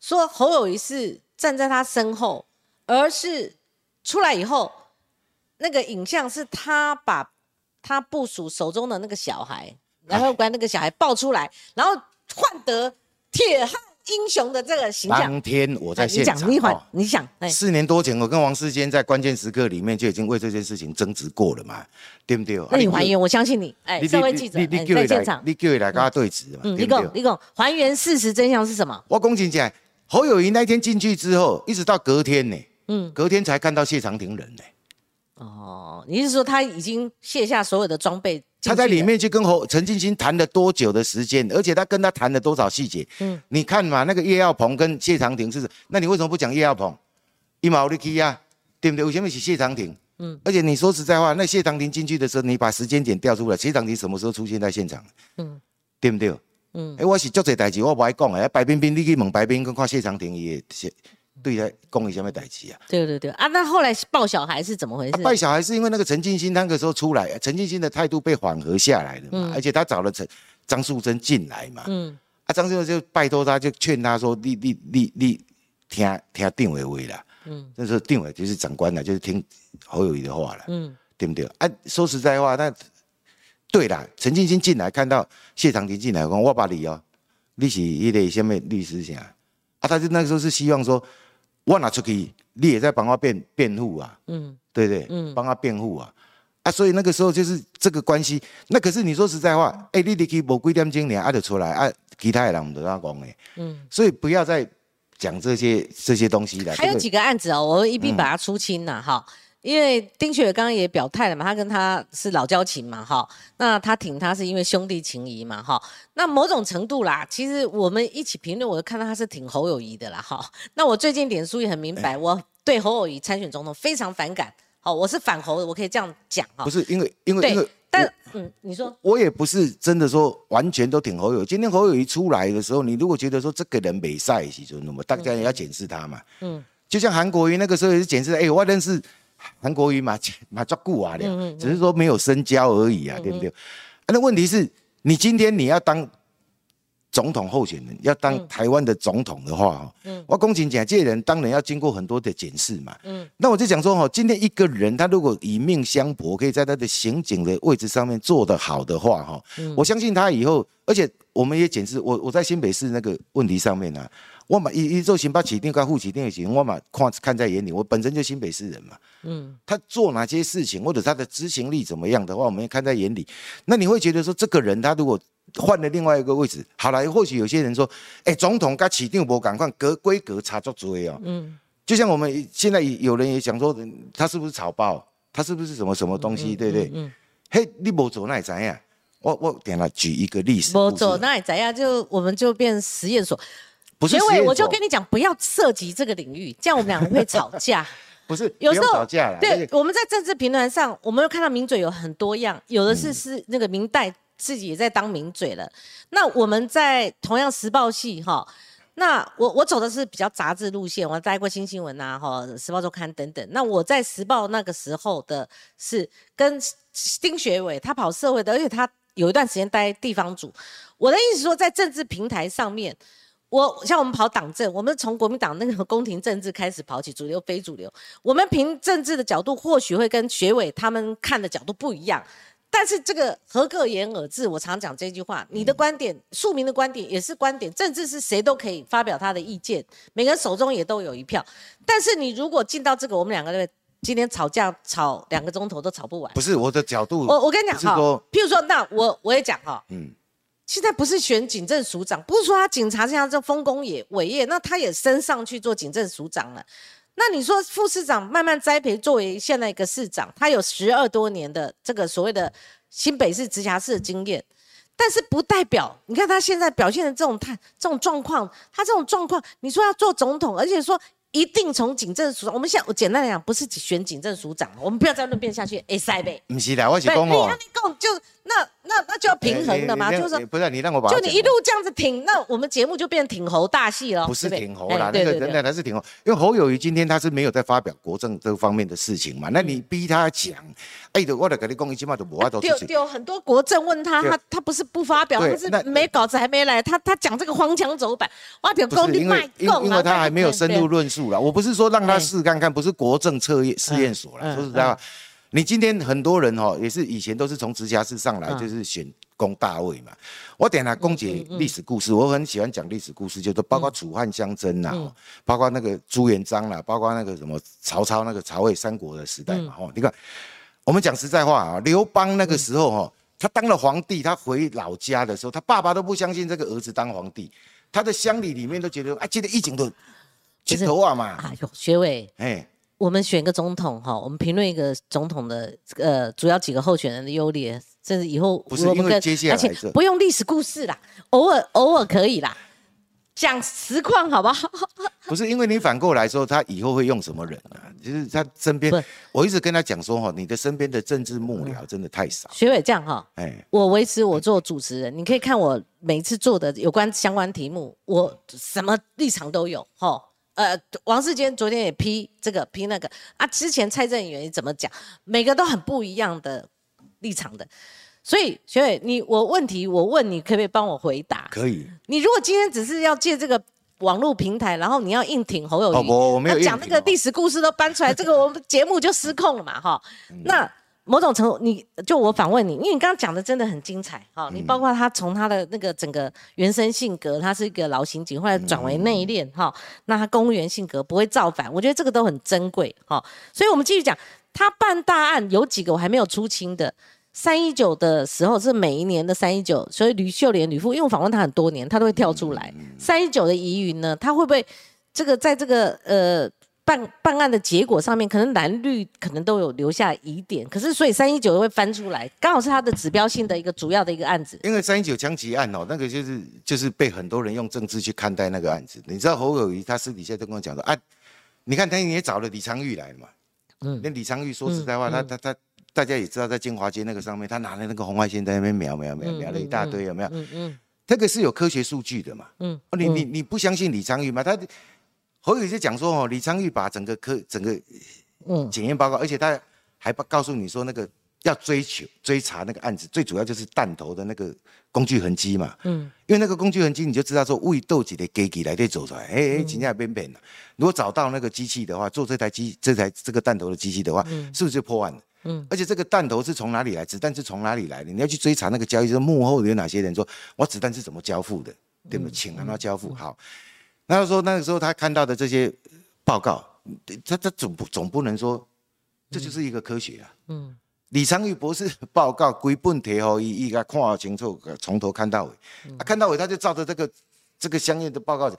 说侯友谊是站在他身后，而是出来以后，那个影像是他把他部署手中的那个小孩，然后把那个小孩抱出来，然后换得铁汉。英雄的这个形象。当天我在现场，你讲，你想，四年多前，我跟王世坚在关键时刻里面就已经为这件事情争执过了嘛，对不对？那你还原，我相信你。哎，这位记者在现场，你叫来跟他对质嘛？嗯，你讲，你讲，还原事实真相是什么？我公请讲，侯友谊那天进去之后，一直到隔天呢，嗯，隔天才看到谢长廷人呢。哦，你是说他已经卸下所有的装备？他在里面去跟侯陈进兴谈了多久的时间？而且他跟他谈了多少细节？嗯，你看嘛，那个叶耀鹏跟谢长廷是，那你为什么不讲叶耀鹏？一毛的 key 啊，对不对？为什么是谢长廷？嗯，而且你说实在话，那谢长廷进去的时候，你把时间点调出来，谢长廷什么时候出现在现场？嗯，对不对？嗯，哎，我是做这代志，我不爱讲哎，白冰冰，你去问白冰，跟看谢长廷也是。对他讲一什么代志啊？对对对啊！那后来抱小孩是怎么回事？抱小孩是因为那个陈进兴那个时候出来，陈进兴的态度被缓和下来了嘛，而且他找了陈张素贞进来嘛。嗯。啊，张素贞就拜托他，就劝他说：“你你你你听听定伟伟啦。”嗯。那时候定伟就是长官了，就是听侯友谊的话了。嗯。对不对？啊，说实在话，那对啦，陈进兴进来看到谢长廷进来，讲我把你哦，你是一个什么律师啥？啊，他就那个时候是希望说。我拿出去，你也在帮我辩辩护啊，嗯，对不对？嗯，帮他辩护啊，啊，所以那个时候就是这个关系。那可是你说实在话，哎，你入去无几点钟，你啊就出来啊，其他的人唔得讲的，嗯，所以不要再讲这些这些东西了。还有几个案子哦，我一并把它出清了哈。因为丁雪刚刚也表态了嘛，他跟他是老交情嘛，哈，那他挺他是因为兄弟情谊嘛，哈，那某种程度啦，其实我们一起评论，我看到他是挺侯友谊的啦，哈，那我最近脸书也很明白，我对侯友谊参选总统非常反感，好，我是反侯的，我可以这样讲哈，不是因为因为因为但嗯，你说，我也不是真的说完全都挺侯友。今天侯友谊出来的时候，你如果觉得说这个人没赛，就那么大家也要检视他嘛。嗯，就像韩国瑜那个时候也是检视，哎，我认识韩国瑜嘛，嘛照顾啊的，只是说没有深交而已啊，对不对？那问题是你今天你要当。总统候选人要当台湾的总统的话，嗯，我公请讲，这人当然要经过很多的检视嘛，嗯，那我就讲说，哈，今天一个人他如果以命相搏，可以在他的刑警的位置上面做得好的话，哈，我相信他以后，而且我们也检视，我我在新北市那个问题上面呢，我嘛一一做刑八起定跟户起定也行，我嘛看看在眼里，我本身就新北市人嘛，嗯，他做哪些事情或者他的执行力怎么样的话，我们也看在眼里，那你会觉得说，这个人他如果。换了另外一个位置，好了，或许有些人说，哎，总统跟起定博赶快隔规格差足多哦。嗯，就像我们现在有人也讲说，他是不是草包？他是不是什么什么东西？对不对？嗯。嘿，你不做那也怎样？我我点了举一个例子。不做那也怎样？就我们就变实验所。不是实验我就跟你讲，不要涉及这个领域，这样我们两个会吵架。不是，有时候吵架了对，我们在政治评论上，我们又看到名嘴有很多样，有的是是那个明代。自己也在当名嘴了，那我们在同样时报系哈，那我我走的是比较杂志路线，我待过新新闻呐哈，时报周刊等等。那我在时报那个时候的是跟丁学伟，他跑社会的，而且他有一段时间待地方组。我的意思说，在政治平台上面，我像我们跑党政，我们从国民党那个宫廷政治开始跑起，主流非主流，我们凭政治的角度，或许会跟学委他们看的角度不一样。但是这个何个言而至？我常讲这句话，你的观点、庶民的观点也是观点。政治是谁都可以发表他的意见，每个人手中也都有一票。但是你如果进到这个，我们两个今天吵架吵两个钟头都吵不完。不是我的角度，我我跟你讲哈，譬如说，那我我也讲哈，嗯，现在不是选警政署长，不是说他警察现在这丰功也伟业，那他也升上去做警政署长了。那你说副市长慢慢栽培，作为现在一个市长，他有十二多年的这个所谓的新北市直辖市的经验，但是不代表你看他现在表现的这种态、这种状况，他这种状况，你说要做总统，而且说。一定从警政署长，我们现我简单来讲，不是选警政署长，我们不要再论辩下去。哎塞呗，不是的，我是讲哦，你讲就那那那就要平衡的嘛，就是不是你让我把就你一路这样子挺，那我们节目就变挺侯大戏了。不是挺侯啦，那个人家他是挺侯，因为侯友谊今天他是没有在发表国政这方面的事情嘛，那你逼他讲，哎，我来跟你讲，起码都无法都丢丢很多国政问他，他他不是不发表，他是没稿子还没来，他他讲这个荒腔走板，我丢功力卖供因为他还没有深入论述了，我不是说让。让他试看看，不是国政测验试验所了。说实在话，你今天很多人哦，也是以前都是从直辖市上来，就是选攻大位嘛。我点了公解历史故事，我很喜欢讲历史故事，就是包括楚汉相争呐，包括那个朱元璋啦，包括那个什么曹操那个曹魏三国的时代嘛。哦，你看，我们讲实在话啊，刘邦那个时候哈，他当了皇帝，他回老家的时候，他爸爸都不相信这个儿子当皇帝，他的乡里里面都觉得，哎，记得一景都。剪头啊嘛！哎呦，学位，哎，我们选个总统哈，我们评论一个总统的呃主要几个候选人的优劣，甚至以后不是因为接下来不用历史故事啦，偶尔偶尔可以啦，讲实况好不好？不是因为你反过来说，他以后会用什么人啊？就是他身边，我一直跟他讲说哈，你的身边的政治幕僚真的太少。学伟这样哈，哎，我维持我做主持人，你可以看我每次做的有关相关题目，我什么立场都有哈。呃，王世坚昨天也批这个批那个啊，之前蔡正元怎么讲，每个都很不一样的立场的，所以学伟，你我问题我问你，可不可以帮我回答？可以。你如果今天只是要借这个网络平台，然后你要硬挺侯友谊，我我没有讲那个历史故事都搬出来，这个我们节目就失控了嘛，哈，那。某种程度，你就我反问你，因为你刚刚讲的真的很精彩，哈，你包括他从他的那个整个原生性格，他是一个老刑警，后来转为内敛，哈，那他公务员性格不会造反，我觉得这个都很珍贵，哈，所以我们继续讲，他办大案有几个我还没有出清的，三一九的时候是每一年的三一九，所以吕秀莲吕父，因为我访问他很多年，他都会跳出来，三一九的疑云呢，他会不会这个在这个呃？办办案的结果上面，可能蓝绿可能都有留下疑点，可是所以三一九会翻出来，刚好是他的指标性的一个主要的一个案子。因为三一九枪击案哦，那个就是就是被很多人用政治去看待那个案子。你知道侯友谊他私底下都跟我讲说啊，你看他也找了李昌钰来嘛，嗯，那李昌钰说实在话，他他他大家也知道，在金华街那个上面，他拿了那个红外线在那边瞄瞄瞄瞄了一大堆，有没有？嗯嗯，这个是有科学数据的嘛？嗯，哦，你你你不相信李昌钰吗？他侯友就讲说哦，李昌钰把整个科整个嗯检验报告，而且他还告诉你说那个。要追求追查那个案子，最主要就是弹头的那个工具痕迹嘛。嗯，因为那个工具痕迹，你就知道说为斗几的机器来对走出来，哎哎，人家边边的。如果找到那个机器的话，做这台机这台这个弹头的机器的话，是不是就破案了？嗯，而且这个弹头是从哪里来，子弹是从哪里来的？你要去追查那个交易，说幕后有哪些人，说我子弹是怎么交付的，对不对？请让他交付好。那说那个时候他看到的这些报告，他他总不总不能说这就是一个科学啊。嗯。李昌钰博士报告归本提后，一一个看好清楚，从头看到尾，啊，看到尾他就照着这个这个相应的报告，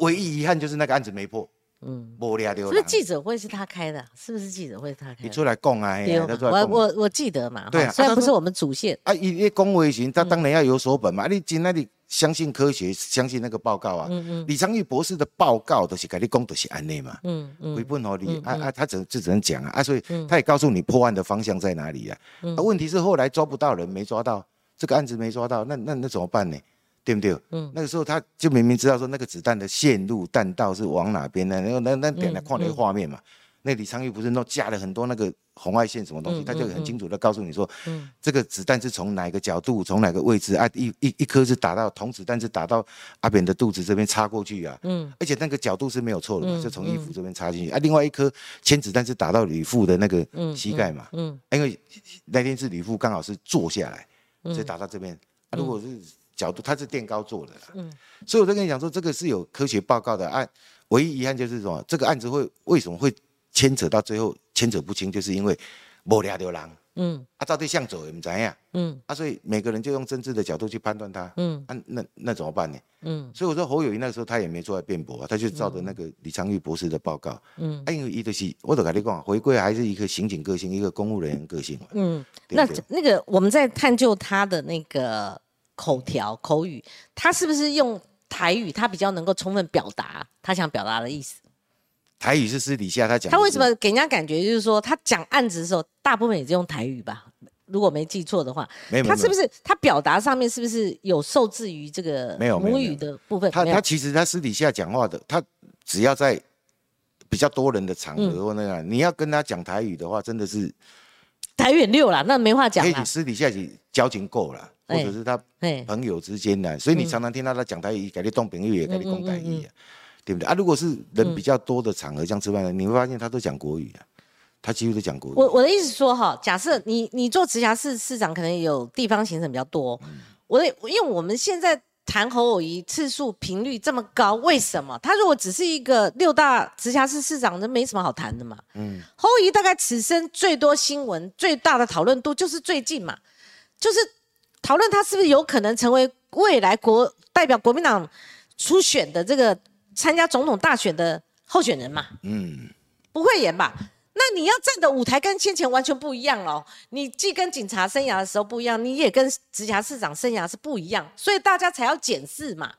唯一遗憾就是那个案子没破，嗯，无聊掉。是不是记者会是他开的？是不是记者会他开？你出来讲啊，我我我记得嘛，对啊，虽然不是我们主线啊，伊伊讲微行，他当然要有所本嘛，你今那里。相信科学，相信那个报告啊。嗯嗯。李昌钰博士的报告都是给你讲都是安内嘛。嗯嗯。回本哦，你啊啊，他只就只能讲啊啊，所以他也告诉你破案的方向在哪里啊。嗯。问题是后来抓不到人，没抓到这个案子没抓到，那那那怎么办呢？对不对？嗯。那个时候他就明明知道说那个子弹的线路弹道是往哪边的，然后那那点来看那个画面嘛。那李昌钰不是弄加了很多那个红外线什么东西，他就很清楚的告诉你说，这个子弹是从哪个角度，从哪个位置啊？一一一颗是打到铜子弹是打到阿扁的肚子这边插过去啊，嗯，而且那个角度是没有错的嘛，就从衣服这边插进去啊。另外一颗铅子弹是打到吕父的那个膝盖嘛，嗯，因为那天是吕父刚好是坐下来，所以打到这边。啊如果是角度，他是垫高做的啦，嗯，所以我在跟你讲说，这个是有科学报告的案，唯一遗憾就是什么？这个案子会为什么会？牵扯到最后牵扯不清，就是因为无俩流浪，嗯，啊，到底向走也不知呀，嗯，啊，所以每个人就用政治的角度去判断他，嗯，啊，那那怎么办呢？嗯，所以我说侯友谊那时候他也没出来辩驳啊，他就照着那个李昌钰博士的报告，嗯，啊，因为一的是，我都跟你讲，回归还是一个刑警个性，一个公务人员个性，嗯，那那个我们在探究他的那个口条口语，他是不是用台语，他比较能够充分表达他想表达的意思？台语是私底下他讲，他为什么给人家感觉就是说他讲案子的时候，大部分也是用台语吧？如果没记错的话，他是不是他表达上面是不是有受制于这个母语的部分？他他其实他私底下讲话的，他只要在比较多人的场合或那样，你要跟他讲台语的话，真的是台语六了，那没话讲了。私底下交情够了，或者是他朋友之间的，所以你常常听到他讲台语，改你动朋友也给你讲台语。对不对啊？如果是人比较多的场合，像吃饭的，你会发现他都讲国语啊，他几乎都讲国语。我我的意思说哈，假设你你做直辖市市长，可能有地方行程比较多。我的，因为我们现在谈侯友谊次数频率这么高，为什么？他如果只是一个六大直辖市市长，那没什么好谈的嘛。嗯，侯友谊大概此生最多新闻、最大的讨论度就是最近嘛，就是讨论他是不是有可能成为未来国代表国民党初选的这个。参加总统大选的候选人嘛，嗯，不会演吧？那你要站的舞台跟先前完全不一样哦。你既跟警察生涯的时候不一样，你也跟直辖市长生涯是不一样，所以大家才要检视嘛。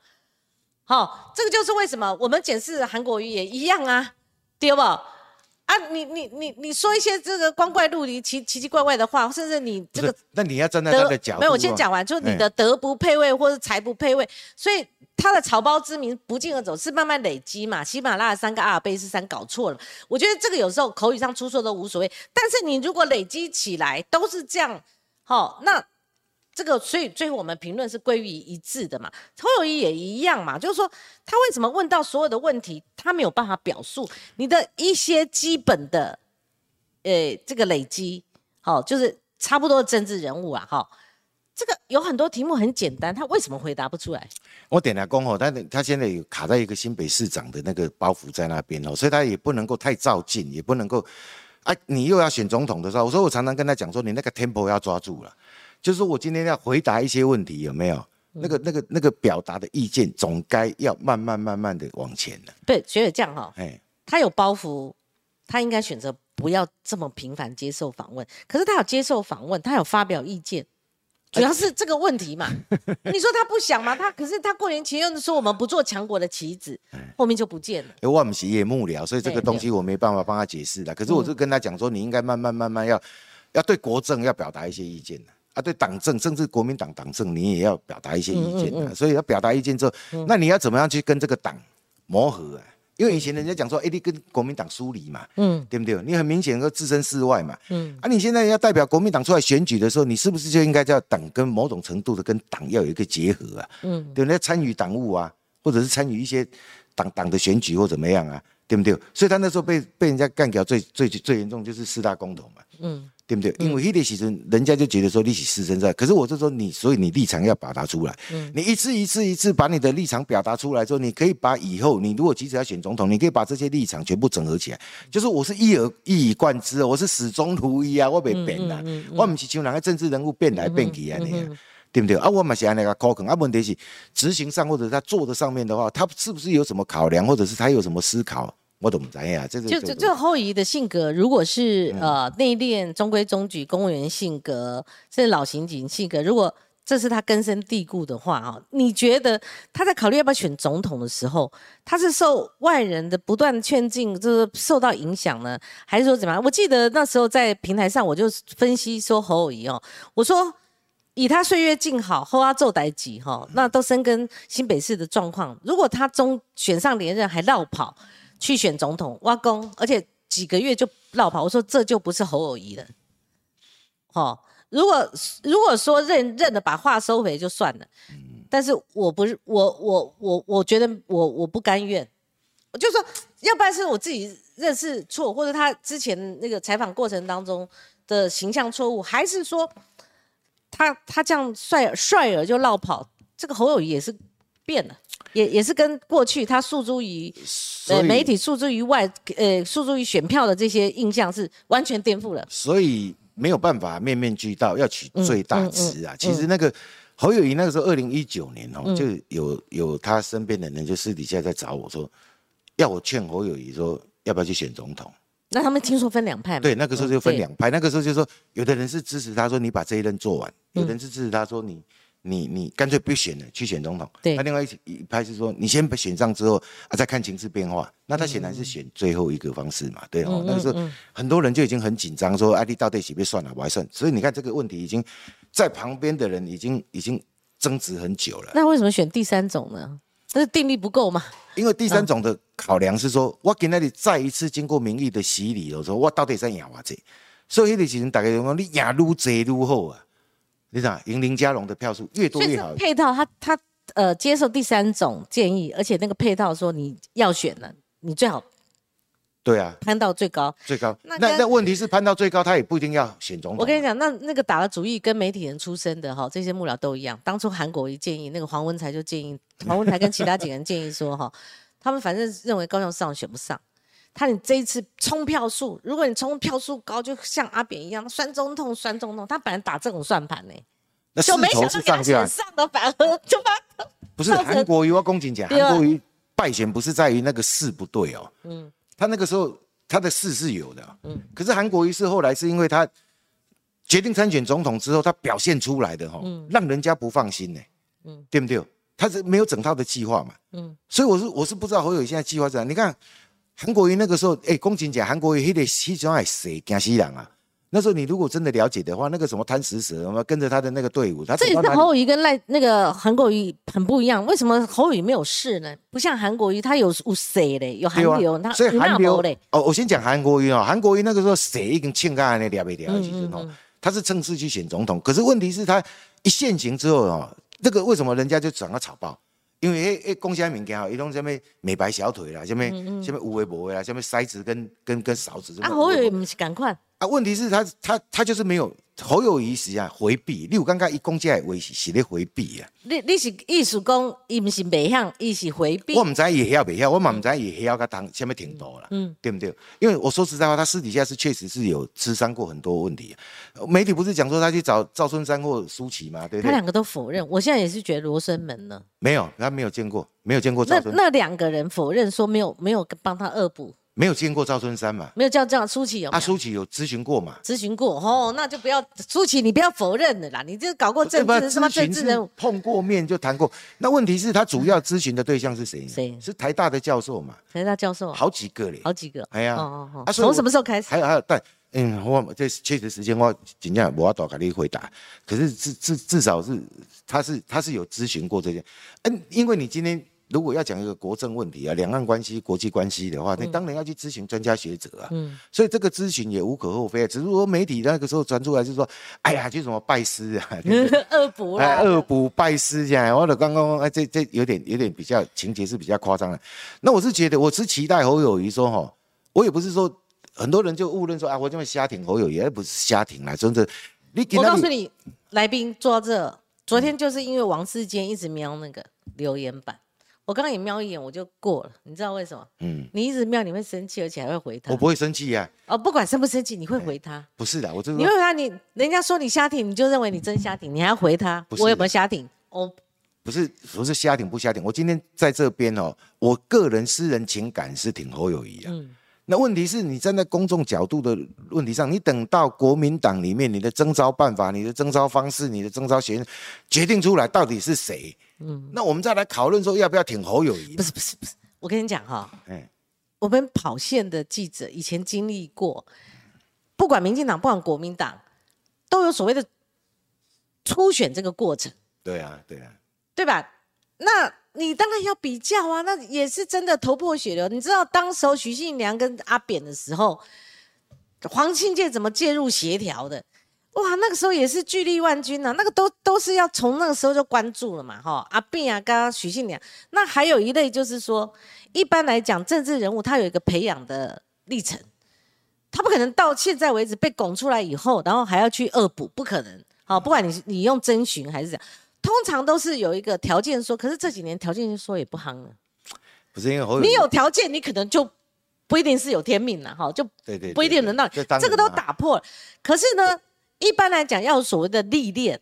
好，这个就是为什么我们检视韩国瑜也一样啊，对不？啊，你你你你说一些这个光怪陆离、奇奇奇怪怪的话，甚至你这个，那你要站在他的角度，没有，我先讲完，就是你的德不配位或者财不配位，所以他的草包之名不胫而走，是慢慢累积嘛。喜马拉雅山跟阿尔卑斯山搞错了，我觉得这个有时候口语上出错都无所谓，但是你如果累积起来都是这样，好，那。这个，所以最后我们评论是归于一致的嘛。侯友谊也一样嘛，就是说他为什么问到所有的问题，他没有办法表述你的一些基本的，呃，这个累积，好，就是差不多的政治人物啊，哈，这个有很多题目很简单，他为什么回答不出来？我点了工哦，他他现在有卡在一个新北市长的那个包袱在那边哦，所以他也不能够太照进，也不能够，啊，你又要选总统的时候，我说我常常跟他讲说，你那个 tempo 要抓住了。就是我今天要回答一些问题，有没有那个、那个、那个表达的意见，总该要慢慢、慢慢的往前的。对，学姐这样哈，哎，他有包袱，他应该选择不要这么频繁接受访问。可是他有接受访问，他有发表意见，主要是这个问题嘛。你说他不想吗？他可是他过年前又说我们不做强国的棋子，后面就不见了。因为我们是也幕僚，所以这个东西我没办法帮他解释的。可是我就跟他讲说，你应该慢慢、慢慢要。要对国政要表达一些意见啊，对党政甚至国民党党政你也要表达一些意见啊，所以要表达意见之后，那你要怎么样去跟这个党磨合啊？因为以前人家讲说，哎，你跟国民党疏离嘛，嗯，对不对？你很明显个置身事外嘛，嗯，啊，你现在要代表国民党出来选举的时候，你是不是就应该叫党跟某种程度的跟党要有一个结合啊？嗯，对不对？参与党务啊，或者是参与一些党党的选举或怎么样啊，对不对？所以他那时候被被人家干掉最最最严重就是四大公投嘛，嗯。对不对？因为迄个时阵，人家就觉得说你是私生在，可是我就说你，所以你立场要表达出来。嗯，你一次一次一次把你的立场表达出来之后，你可以把以后你如果即使要选总统，你可以把这些立场全部整合起来。就是我是一而一以贯之，我是始终如一啊，我没变啊，我不是像两个政治人物变来变去啊那样，对不对？啊，我嘛是那个考肯啊，问题是执行上或者他做的上面的话，他是不是有什么考量，或者是他有什么思考？我懂在呀，这就就就后移的性格，如果是呃内敛、中规中矩、公务员性格，甚至老刑警性格，如果这是他根深蒂固的话啊，你觉得他在考虑要不要选总统的时候，他是受外人的不断劝进，就是受到影响呢，还是说怎么样？我记得那时候在平台上，我就分析说侯友谊哦，我说以他岁月静好，后阿奏代己哈，那都生根新北市的状况，如果他中选上连任还绕跑。去选总统挖工，而且几个月就落跑。我说这就不是侯友谊了，哦，如果如果说认认的把话收回就算了，但是我不是我我我我觉得我我不甘愿，我就说要不然是我自己认识错，或者他之前那个采访过程当中的形象错误，还是说他他这样帅帅儿就落跑，这个侯友谊也是变了。也也是跟过去他诉诸于呃媒体诉诸于外呃诉诸于选票的这些印象是完全颠覆了，所以没有办法面面俱到，要取最大值啊。其实那个侯友谊那个时候二零一九年哦，就有有他身边的人就私底下在找我说，要我劝侯友谊说要不要去选总统。那他们听说分两派，对，那个时候就分两派，那个时候就说有的人是支持他说你把这一任做完，有的人是支持他说你。你你干脆不选了，去选总统。对，那另外一一派是说，你先选上之后啊，再看情势变化。那他显然是选最后一个方式嘛，对哦。那个时候很多人就已经很紧张，说啊，你到底洗不算了，我还算。所以你看这个问题已经在旁边的人已经已经争执很久了。那为什么选第三种呢？那是定力不够嘛？因为第三种的考量是说，我给那里再一次经过民意的洗礼，我说我到底在赢我这，所以那个时候大家就讲你赢愈多愈好啊。你想赢林佳龙的票数越多越好。配套他他呃接受第三种建议，而且那个配套说你要选了，你最好对啊攀到最高最高。那那问题是攀到最高，他也不一定要选总统。我跟你讲，那那个打了主意跟媒体人出身的哈，这些幕僚都一样。当初韩国一建议，那个黄文才就建议黄文才跟其他几个人建议说哈，他们反正认为高雄市长选不上。他你这一次冲票数，如果你冲票数高，就像阿扁一样，酸中痛，酸中痛。他本来打这种算盘呢，就没想到选上的反而就把不是韩国瑜要公瑾讲，韩国瑜败选不是在于那个势不对哦，嗯，他那个时候他的势是有的，嗯，可是韩国瑜是后来是因为他决定参选总统之后，他表现出来的哈，让人家不放心呢，嗯，对不对？他是没有整套的计划嘛，嗯，所以我是我是不知道侯友现在计划怎样，你看。韩国瑜那个时候，哎，公瑾讲韩国瑜，他得西装还谁惊西人啊？那时候你如果真的了解的话，那个什么贪食蛇，我们跟着他的那个队伍，他这是侯友谊跟赖那个韩国瑜很不一样。为什么侯友谊没有事呢？不像韩国瑜，他有有谁嘞？有韩流，他所以韩流嘞。哦，我先讲韩国瑜啊，韩国瑜那个时候谁已经欠干那了不了？其实哦，他是正式去选总统，可是问题是他一现行之后哦，这个为什么人家就转到草包？因为诶诶，讲啥物件吼，伊拢什么美白小腿啦，什么什么无为无诶啦，什么筛子跟跟跟勺子。啊，我以为不是共款。啊，问题是他他他就是没有。侯友谊是啊回避，你有感觉伊讲这个话是是咧回避啊？你你是意思讲伊毋是袂晓，伊是回避？我唔知伊晓袂晓，我嘛唔知伊晓甲当虾米程度啦，嗯，对不对？因为我说实在话，他私底下是确实是有吃伤过很多问题。媒体不是讲说他去找赵春山或舒淇吗？对不对？他两个都否认。我现在也是觉得罗生门呢，没有，他没有见过，没有见过赵春。那那两个人否认说没有没有帮他恶补。没有见过赵春山嘛？没有叫这样，舒淇有。啊，舒淇有咨询过嘛？咨询过哦，那就不要舒淇，你不要否认的啦。你这搞过政治什么政治人碰过面就谈过。那问题是，他主要咨询的对象是谁？谁？是台大的教授嘛？台大教授好几个嘞，好几个。哎呀，哦哦哦。从什么时候开始？还有还有，但嗯，我这确实时间我尽量我要多给你回答。可是至至至少是他是他是有咨询过这件，嗯，因为你今天。如果要讲一个国政问题啊，两岸关系、国际关系的话，你当然要去咨询专家学者啊。嗯，所以这个咨询也无可厚非。啊只是说媒体那个时候传出来是说，哎呀，就什么拜师啊，恶补啊，恶补拜师这样。我的刚刚哎，这这有点有点比较情节是比较夸张的。那我是觉得，我是期待侯友谊说哈，我也不是说很多人就误认说啊，我这么瞎挺侯友谊，而不是瞎挺啦，真的。你我告诉你，来宾坐这，昨天就是因为王世坚一直瞄那个留言板。我刚刚也瞄一眼，我就过了。你知道为什么？嗯，你一直瞄，你会生气，而且还会回他。我不会生气呀。哦，不管生不生气，你会回他。不是的，我真的。你会回他，你人家说你瞎挺，你就认为你真瞎挺，你还要回他。我有没有瞎挺？我不是，不是瞎挺不瞎挺。我今天在这边哦，我个人私人情感是挺侯友谊啊。嗯。那问题是你站在公众角度的问题上，你等到国民党里面你的征召办法、你的征召方式、你的征召选决定出来，到底是谁？嗯，那我们再来讨论说要不要挺侯友谊？不是不是不是，我跟你讲哈，哎，我们跑线的记者以前经历过，不管民进党不管国民党，都有所谓的初选这个过程。对啊，对啊，对吧？那。你当然要比较啊，那也是真的头破血流。你知道当时候许信良跟阿扁的时候，黄庆介怎么介入协调的？哇，那个时候也是巨力万钧呐，那个都都是要从那个时候就关注了嘛，哈。阿扁啊，跟许信良，那还有一类就是说，一般来讲政治人物他有一个培养的历程，他不可能到现在为止被拱出来以后，然后还要去恶补，不可能。好，不管你你用征询还是怎样。通常都是有一个条件说，可是这几年条件说也不夯了。不是因为你有条件，你可能就不一定是有天命了哈，就对对，不一定轮到这个都打破了。可是呢，一般来讲要所谓的历练。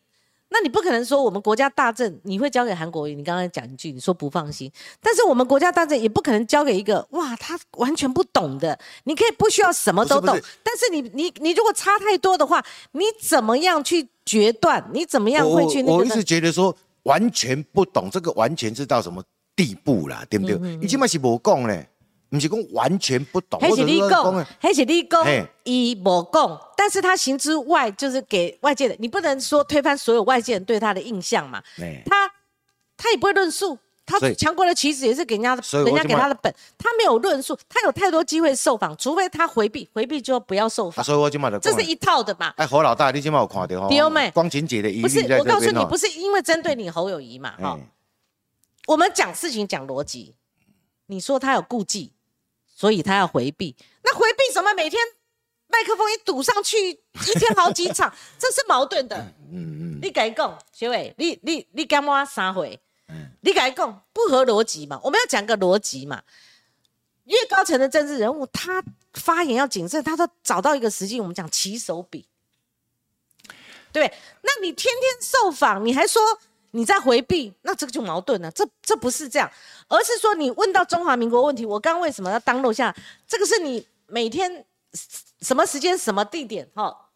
那你不可能说我们国家大政你会交给韩国瑜？你刚才讲一句，你说不放心，但是我们国家大政也不可能交给一个哇，他完全不懂的。你可以不需要什么都懂，但是你你你如果差太多的话，你怎么样去决断？你怎么样会去那个？我一直觉得说完全不懂这个完全是到什么地步啦，对不对？你起码是无讲嘞。不是讲完全不懂，还是你讲，还是你讲，伊无讲，但是他行之外，就是给外界的，你不能说推翻所有外界人对他的印象嘛。他他也不会论述，他强国的棋子也是给人家的，人家给他的本，他没有论述，他有太多机会受访，除非他回避，回避就不要受访。所以我就嘛这是一套的嘛。哎，侯老大，你今嘛有看到哈？光晴姐的疑虑不是，我告诉你，不是因为针对你侯友谊嘛，哈。我们讲事情讲逻辑，你说他有顾忌。所以他要回避，那回避什么？每天麦克风一堵上去，一天好几场，这是矛盾的。嗯嗯，你敢讲，学伟，你你你干嘛三回？嗯，你敢讲不合逻辑嘛？我们要讲个逻辑嘛。越高层的政治人物，他发言要谨慎，他都找到一个时机，我们讲起手笔，对那你天天受访，你还说？你在回避，那这个就矛盾了。这这不是这样，而是说你问到中华民国问题，我刚为什么要当录下？这个是你每天什么时间、什么地点，哈，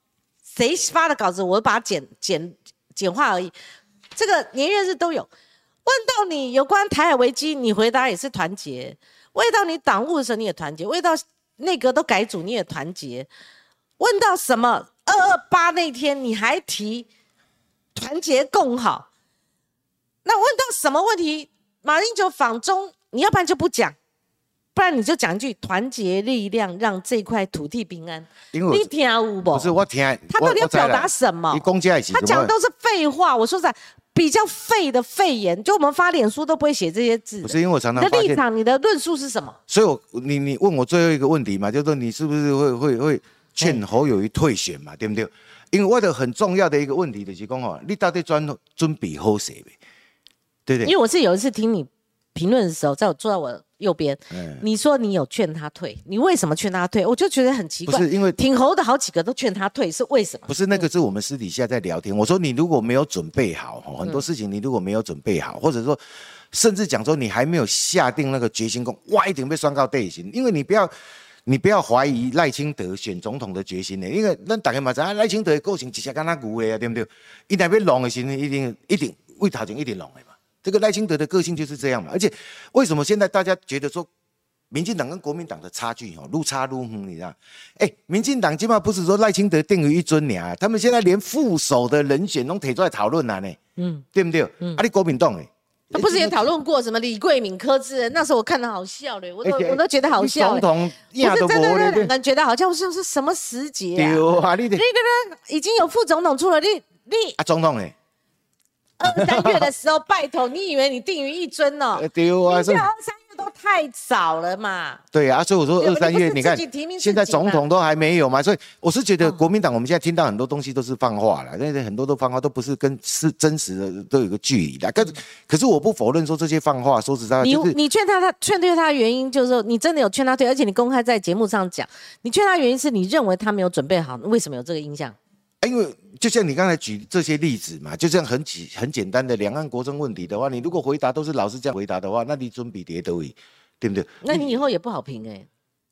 谁发的稿子，我把它简简简化而已。这个年月日都有。问到你有关台海危机，你回答也是团结；问到你党务的时候，你也团结；问到内阁都改组，你也团结。问到什么二二八那天，你还提团结共好。那问到什么问题，马英九访中，你要不然就不讲，不然你就讲一句团结力量让这块土地平安。你听有不？不是我听，他到底要表达什么？他讲的都是废话。我说实在，比较废的废言，就我们发脸书都不会写这些字。不是因为我常常你的立场，你的论述是什么？所以，我你你问我最后一个问题嘛，就是说你是不是会会会劝侯友谊退选嘛？对不对？因为我的很重要的一个问题就是讲哦，你到底准准备好势没？对对，因为我是有一次听你评论的时候，在我坐在我右边，你说你有劝他退，你为什么劝他退？我就觉得很奇怪。不是因为挺侯的好几个都劝他退，是为什么？不是那个是我们私底下在聊天。我说你如果没有准备好，很多事情你如果没有准备好，或者说甚至讲说你还没有下定那个决心，功，哇，一定被双告队形。因为你不要你不要怀疑赖清德选总统的决心呢，因为那大家嘛知啊，赖清德的个性直接跟他牛的啊，对不对？一旦被弄的时候，一定一定为他前一定弄的嘛。这个赖清德的个性就是这样嘛，而且为什么现在大家觉得说民进党跟国民党的差距哦，路差路远，你知道？哎，民进党起码不是说赖清德定于一尊俩，他们现在连副手的人选都提出来讨论了呢，嗯，对不对？嗯，啊，你国民党哎，他不是也讨论过什么李桂敏、柯志恩？那时候我看的好笑嘞，我都我都觉得好笑。总统不是真的，那两个人觉得好像像是什么时节啊？对啊，你那个呢，已经有副总统出了，你你啊，总统哎。二三月的时候，拜托，你以为你定于一尊哦？对啊，这二三月都太早了嘛。对啊，所以我说二三月，你看现在总统都还没有嘛，所以我是觉得国民党我们现在听到很多东西都是放话了，那些很多都放话，都不是跟是真实的都有个距离的。可是可是我不否认说这些放话，说实在，你你劝他，他劝退他的原因就是说，你真的有劝他退，而且你公开在节目上讲，你劝他原因是你认为他没有准备好，为什么有这个印象？因为就像你刚才举这些例子嘛，就这样很简很简单的两岸国政问题的话，你如果回答都是老师这样回答的话，那你准比叠都已，对不对？那你以后也不好评哎。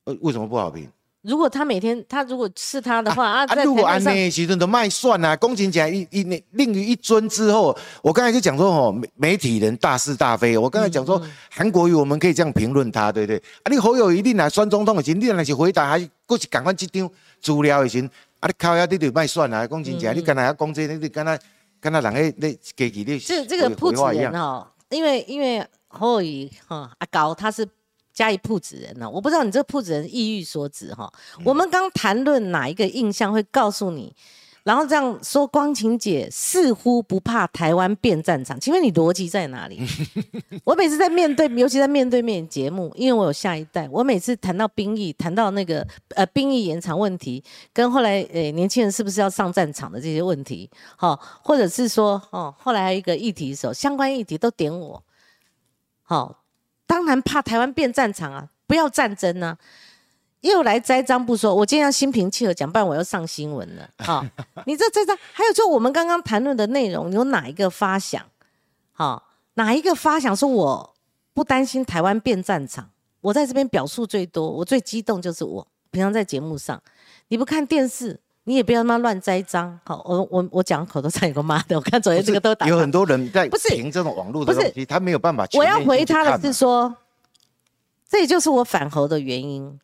呃，为什么不好评？如果他每天他如果是他的话啊，如果安内其实都卖蒜啊，公起来一一那另于一尊之后，我刚才就讲说哦，媒媒体人大是大非。我刚才讲说韩国瑜，我们可以这样评论他，对不对？啊，你侯友一定来酸总统的时，你那是回答还过去赶快去张资料的时。啊！你靠呀你就卖算啦，讲真正，你刚才要讲这，你你刚才刚才人个你给给你这这个铺子人哦，因为因为侯友谊哈阿高他是嘉义铺子人呢，我不知道你这个铺子人意欲所指哈。我们刚谈论哪一个印象会告诉你？然后这样说，光晴姐似乎不怕台湾变战场，请问你逻辑在哪里？我每次在面对，尤其在面对面节目，因为我有下一代，我每次谈到兵役，谈到那个呃兵役延长问题，跟后来呃年轻人是不是要上战场的这些问题，好，或者是说哦，后来还有一个议题的时候，相关议题都点我，好，当然怕台湾变战场啊，不要战争呢。又来栽赃不说，我今天要心平气和讲，不然我要上新闻了。好，你这栽赃，还有就我们刚刚谈论的内容，有哪一个发想？好，哪一个发想说我不担心台湾变战场？我在这边表述最多，我最激动就是我平常在节目上，你不看电视，你也不要他妈乱栽赃。好，我我我讲口头禅有个妈的，我看昨天这个都打。有很多人在不是凭这种网络的东西，他没有办法。我要回他的是说，这也就是我反核的原因。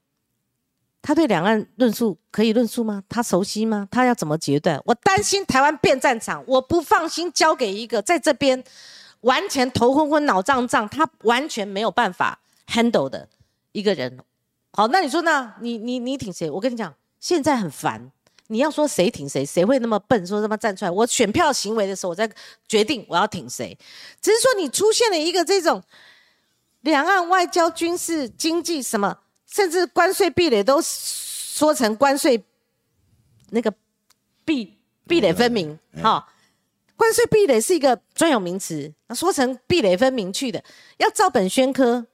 他对两岸论述可以论述吗？他熟悉吗？他要怎么决断？我担心台湾变战场，我不放心交给一个在这边完全头昏昏脑胀胀，他完全没有办法 handle 的一个人。好，那你说呢？你你你挺谁？我跟你讲，现在很烦。你要说谁挺谁，谁会那么笨？说他妈站出来？我选票行为的时候，我在决定我要挺谁。只是说你出现了一个这种两岸外交、军事、经济什么。甚至关税壁垒都说成关税那个壁壁垒分明，哈，关税壁垒是一个专有名词，说成壁垒分明去的，要照本宣科，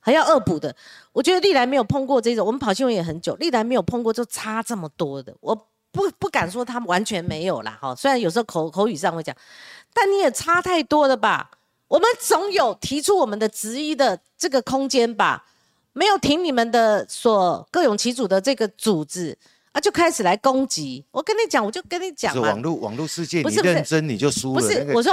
还要恶补的。我觉得历来没有碰过这种，我们跑新闻也很久，历来没有碰过就差这么多的。我不不敢说他们完全没有啦，哈，虽然有时候口口语上会讲，但你也差太多了吧？我们总有提出我们的质疑的这个空间吧？没有听你们的所各有其主的这个组织啊，就开始来攻击。我跟你讲，我就跟你讲是网络网络世界，你认真你就输了。不是，我说，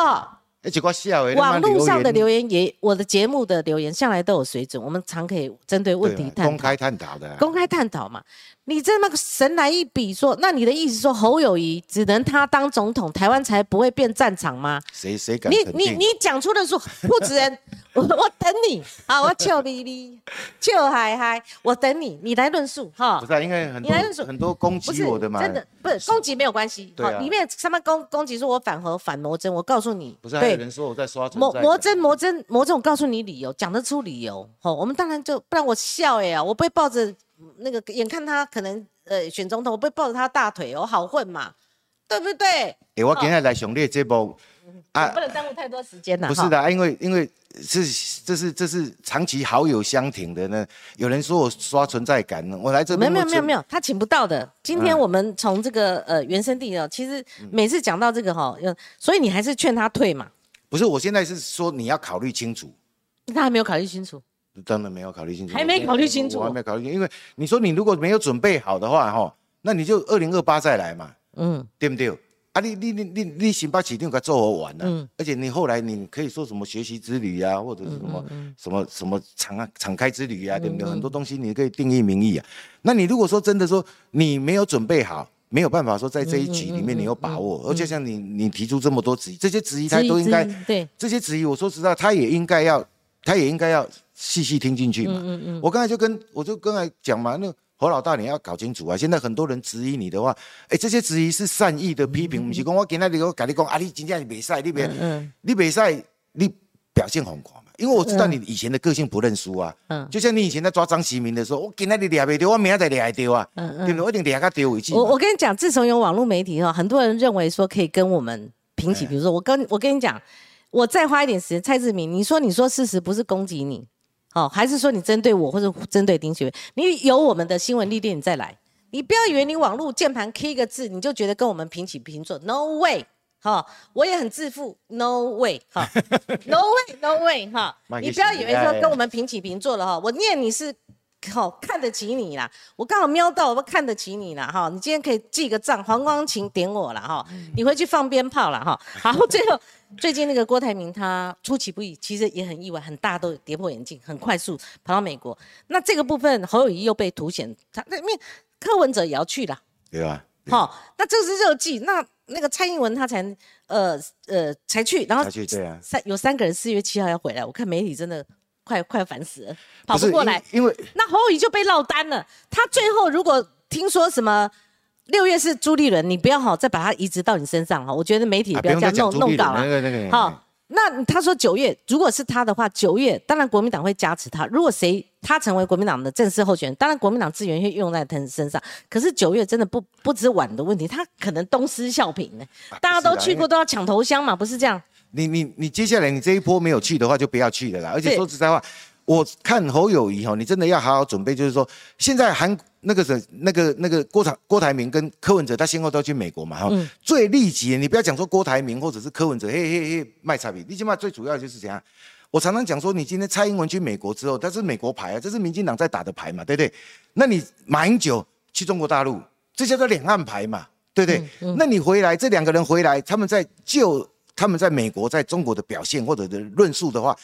网络上的留言也，我的节目的留言向来都有水准，我们常可以针对问题探公开探讨的，公开探讨嘛。你这么神来一笔说，那你的意思说侯友谊只能他当总统，台湾才不会变战场吗？谁谁敢？你你你讲出的说，不子人，我我等你啊，我笑咪咪，笑嗨嗨，我等你，你来论述哈。不是，因为很多很多攻击我的嘛，真的不是攻击没有关系。好，里面他们攻攻击说我反核反魔针，我告诉你，不是还有人说我在刷魔魔针魔针魔针，我告诉你理由，讲得出理由。好，我们当然就不然我笑哎呀，我不会抱着那个眼看他可能。呃，选总统我不会抱着他大腿，我好混嘛，对不对？哎，我今天来熊列这波啊，不能耽误太多时间了。不是的，因为因为是这是这是长期好友相挺的呢。有人说我刷存在感呢，我来这边没有没有没有没有，他请不到的。今天我们从这个呃原生地哦，其实每次讲到这个哈，所以你还是劝他退嘛。不是，我现在是说你要考虑清楚。他还没有考虑清楚。真的没有考虑清楚，还没考虑清楚，我还没考虑清楚，因为你说你如果没有准备好的话，哈，那你就二零二八再来嘛，嗯，对不对？啊，啊，你你你你你新北市长给做好完了，而且你后来你可以说什么学习之旅啊，或者是什么什么什么敞敞开之旅啊，对不对？很多东西你可以定义名义啊。那你如果说真的说你没有准备好，没有办法说在这一局里面你有把握，而且像你你提出这么多质疑，这些质疑他都应该对。这些质疑，我说实在，他也应该要他也应该要细细听进去嘛。嗯嗯我刚才就跟我就刚才讲嘛，那。侯老大，你要搞清楚啊！现在很多人质疑你的话，哎，这些质疑是善意的批评，不是讲我今天你我跟你讲啊，你今天你比赛，你别，你比赛，你表现很狂嘛？因为我知道你以前的个性不认输啊。嗯，就像你以前在抓张喜明的时候，我今天你抓不丢，我明天再抓丢啊。嗯嗯，对不对？我一定抓个丢回去。我我跟你讲，自从有网络媒体哈，很多人认为说可以跟我们平起，比如说我跟我跟你讲，我再花一点时间，蔡志明，你说你说事实不是攻击你。哦，还是说你针对我，或者针对丁学你有我们的新闻历练，你再来。你不要以为你网络键盘 K 一个字，你就觉得跟我们平起平坐。No way，哈，我也很自负。No way，哈，No way，No way，哈。你不要以为说跟我们平起平坐了哈，我念你是。好看得起你啦，我刚好瞄到，我看得起你啦，哈，你今天可以记个账，黄光琴点我了哈，你回去放鞭炮了哈。好，最后最近那个郭台铭他出其不意，其实也很意外，很大都跌破眼镜，很快速跑到美国。那这个部分侯友谊又被凸显，他那面柯文哲也要去了，对吧？好，那这是热季，那那个蔡英文他才呃呃才去，然后三有三个人四月七号要回来，我看媒体真的。快快烦死了，跑不过来，因为那侯友谊就被落单了。他最后如果听说什么六月是朱立伦，你不要好再把他移植到你身上哈。我觉得媒体不要这样弄弄搞了。好，那他说九月如果是他的话，九月当然国民党会加持他。如果谁他成为国民党的正式候选人，当然国民党资源会用在他身上。可是九月真的不不止晚的问题，他可能东施效颦呢。大家都去过都要抢头香嘛，不是这样？你你你接下来你这一波没有去的话，就不要去了啦。而且说实在话，我看侯友谊哈，你真的要好好准备，就是说现在韩那个是那个那个郭台郭台铭跟柯文哲，他先后都要去美国嘛哈。最立即的，你不要讲说郭台铭或者是柯文哲，嘿嘿嘿卖差评，你起码最主要就是怎样？我常常讲说，你今天蔡英文去美国之后，但是美国牌啊，这是民进党在打的牌嘛，对不对？那你马英九去中国大陆，这叫做两岸牌嘛，对不对？那你回来，这两个人回来，他们在就。他们在美国、在中国的表现或者的论述的话，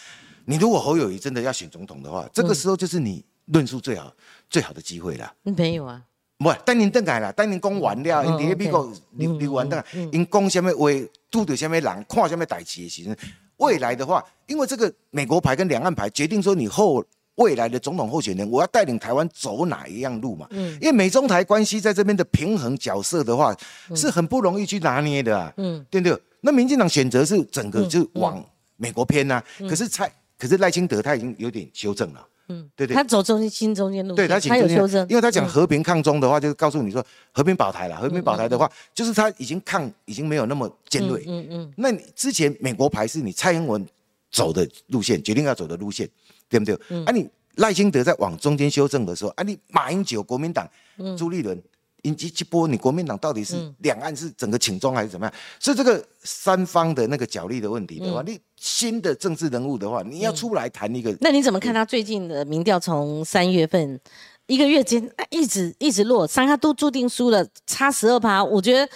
你如果侯友谊真的要选总统的话，这个时候就是你论述最好、最好的机会了。没有啊，不，当年邓改了，当年讲完了，因在美国留留完的，因讲什么话，拄到什么人，看什么代志的时阵，未来的话，因为这个美国牌跟两岸牌决定说你后未来的总统候选人，我要带领台湾走哪一样路嘛？嗯，因为美中台关系在这边的平衡角色的话，是很不容易去拿捏的啊。嗯，对不对？那民进党选择是整个就往美国偏呐，可是蔡，可是赖清德他已经有点修正了，嗯，对对，他走中心中间路，对他他有修正，因为他讲和平抗中的话，就是告诉你说和平保台了，和平保台的话，就是他已经抗已经没有那么尖锐，嗯嗯，那你之前美国牌是你蔡英文走的路线，决定要走的路线，对不对？啊，你赖清德在往中间修正的时候，啊，你马英九国民党朱立伦。以及这波，你国民党到底是两岸是整个请中还是怎么样？是这个三方的那个角力的问题的话，你新的政治人物的话，你要出来谈一个。那你怎么看他最近的民调？从三月份一个月间一直一直落，三他都注定输了，差十二趴。我觉得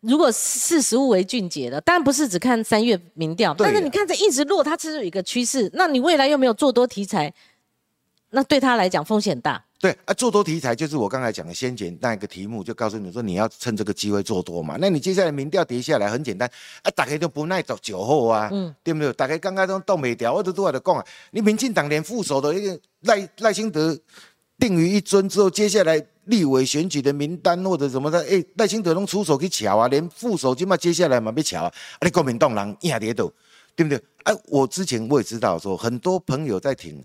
如果视实物为俊杰的，当然不是只看三月民调，但是你看这一直落，它其实有一个趋势。那你未来又没有做多题材，那对他来讲风险大。对啊，做多题材就是我刚才讲的先前那一个题目，就告诉你说你要趁这个机会做多嘛。那你接下来民调跌下来很简单啊，大家都不耐走酒后啊，嗯，对不对？大家刚刚都动没掉，我都都在讲啊。你民进党连副手的一个赖赖清德定于一尊之后，接下来立委选举的名单或者什么的，哎，赖清德能出手去瞧啊，连副手起码接下来嘛被瞧啊，啊你国民党人压跌倒，对不对？哎，我之前我也知道说很多朋友在挺。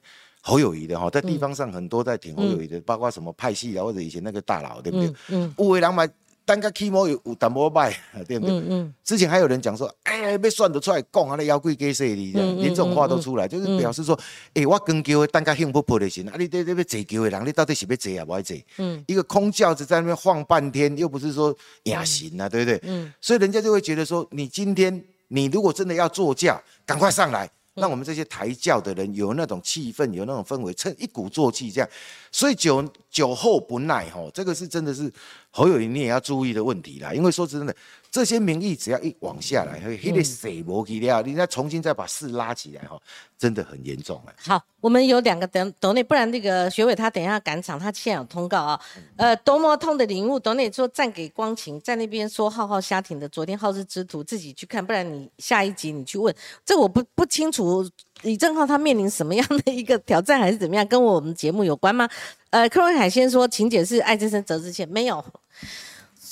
侯友谊的哈，在地方上很多在挺侯友谊的，包括什么派系啊，或者以前那个大佬，对不对？嗯。五位人买单个 key 模有有淡薄卖，对不对？嗯嗯。之前还有人讲说，哎，被算得出来讲啊，那妖怪给谁的？连这种话都出来，就是表示说，哎，我跟叫的单个幸福不的行啊，你这这边坐叫的人，你到底是要坐啊，不要坐？嗯。一个空轿子在那边晃半天，又不是说雅行啊，对不对？嗯。所以人家就会觉得说，你今天你如果真的要坐驾，赶快上来。让我们这些抬轿的人有那种气氛，有那种氛围，趁一鼓作气这样。所以酒酒后不耐吼，这个是真的是侯友谊你也要注意的问题啦。因为说真的，这些民意只要一往下来，嘿，那个水磨起了，你再重新再把事拉起来哈，真的很严重哎。好，我们有两个等董内，不然那个学伟他等一下赶场，他现在有通告啊。呃，多么痛的领悟，董内说赞给光晴，在那边说浩浩瞎挺的，昨天好事之徒自己去看，不然你下一集你去问，这我不不清楚。李正浩他面临什么样的一个挑战，还是怎么样？跟我们节目有关吗？呃，柯文海先说，晴姐是爱之深责之切，没有，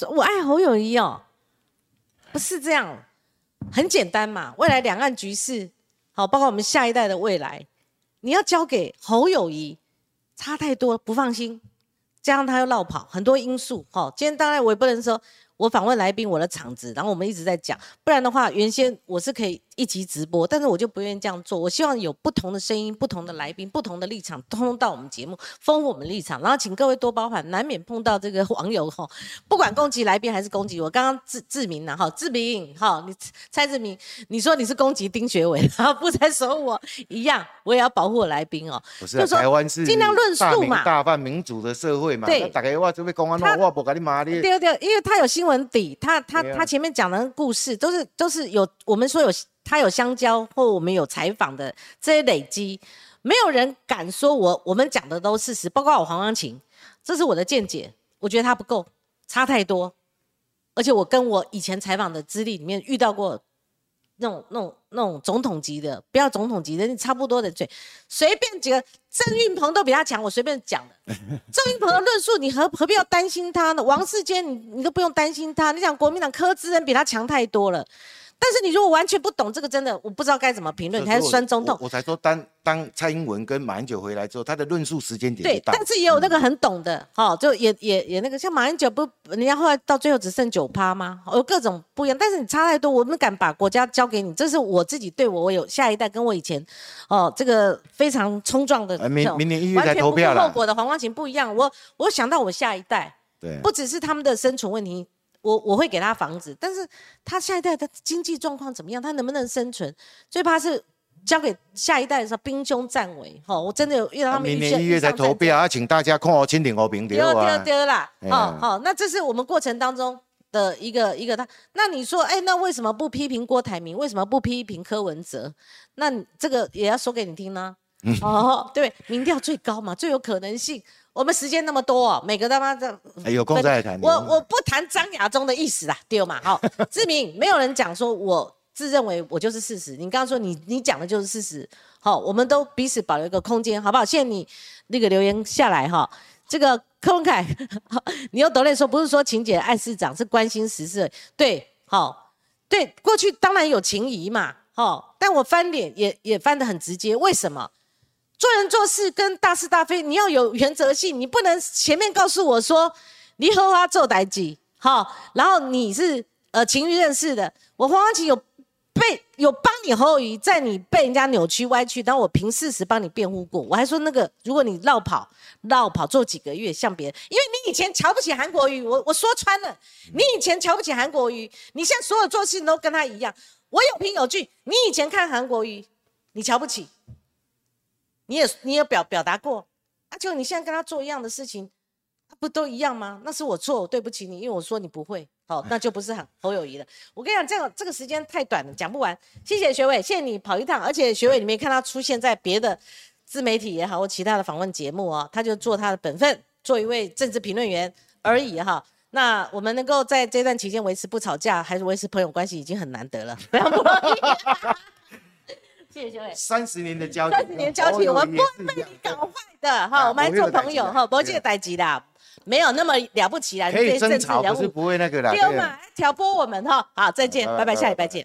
我爱侯友谊哦，不是这样，很简单嘛。未来两岸局势，好，包括我们下一代的未来，你要交给侯友谊，差太多不放心，加上他又绕跑，很多因素。好，今天当然我也不能说。我访问来宾，我的场子，然后我们一直在讲，不然的话，原先我是可以一集直播，但是我就不愿意这样做。我希望有不同的声音、不同的来宾、不同的立场，通通到我们节目，丰富我们立场。然后请各位多包涵，难免碰到这个 网友哈，不管攻击来宾还是攻击我。刚刚志志明呢，哈，志明，哈，你蔡志明，你说你是攻击丁学伟，然后不再说我一样，我也要保护我来宾哦。不是，台湾是尽量论述嘛，大泛民主的社会嘛。对，大家我准备公安，我不跟你骂你。对对，因为他有新。闻底，他他他前面讲的故事都是都是有我们说有他有香蕉或我们有采访的这些累积，没有人敢说我我们讲的都事实，包括我黄光琴，这是我的见解，我觉得他不够，差太多，而且我跟我以前采访的资历里面遇到过。那种、那种、那种总统级的，不要总统级的，你差不多的嘴，随便几个，郑运鹏都比他强，我随便讲的。郑运鹏的论述，你何何必要担心他呢？王世坚，你你都不用担心他。你讲国民党柯志恩比他强太多了。但是你如果完全不懂这个，真的我不知道该怎么评论。还是酸中痛。我才说，当当蔡英文跟马英九回来之后，他的论述时间点对，但是也有那个很懂的，哈，就也也也那个像马英九不，人家后来到最后只剩九趴吗？有各种不一样。但是你差太多，我们敢把国家交给你，这是我自己对我，我有下一代跟我以前，哦，这个非常冲撞的，明明年一月才投票了，后果的黄光琴不一样。我我想到我下一代，对，不只是他们的生存问题。我我会给他房子，但是他下一代的经济状况怎么样？他能不能生存？最怕是交给下一代的时候兵凶战危。哈，我真的有遇到他们。明年一月才投票，啊，请大家看好清点和平丢丢丢丢啦！好好，那这是我们过程当中的一个一个他。那你说，哎，那为什么不批评郭台铭？为什么不批评柯文哲？那这个也要说给你听呢。哦，对，民调最高嘛，最有可能性。我们时间那么多，每个他妈的有空再谈。我我不谈张亚中的意思啦，对嘛？好，志明，没有人讲说我自认为我就是事实。你刚刚说你你讲的就是事实，好，我们都彼此保留一个空间，好不好？谢谢你那个留言下来哈。这个柯文凯，你又得了说不是说情姐爱市长，是关心时事，对，好，对，过去当然有情谊嘛，好，但我翻脸也也翻得很直接，为什么？做人做事跟大是大非，你要有原则性，你不能前面告诉我说你和他做代际，好，然后你是呃情欲认识的，我黄光琴有被有帮你后裔，在你被人家扭曲歪曲，然后我凭事实帮你辩护过，我还说那个如果你绕跑绕跑做几个月像别人，因为你以前瞧不起韩国瑜，我我说穿了，你以前瞧不起韩国瑜，你现在所有做事都跟他一样，我有凭有据，你以前看韩国瑜，你瞧不起。你也你也表表达过，啊，就你现在跟他做一样的事情，不都一样吗？那是我错，我对不起你，因为我说你不会，好，那就不是很侯友谊了。我跟你讲，这样这个时间太短了，讲不完。谢谢学伟，谢谢你跑一趟，而且学伟你没看他出现在别的自媒体也好或其他的访问节目哦，他就做他的本分，做一位政治评论员而已哈。那我们能够在这段期间维持不吵架，还是维持朋友关系，已经很难得了，非常不容易。谢谢三十年的交情，三十年交情，我们不会被你搞坏的哈。我们还做朋友哈，不借代机的，没有那么了不起啦。可以争吵，不是不会那个的。丢嘛，挑拨我们哈。好，再见，拜拜，下礼拜见。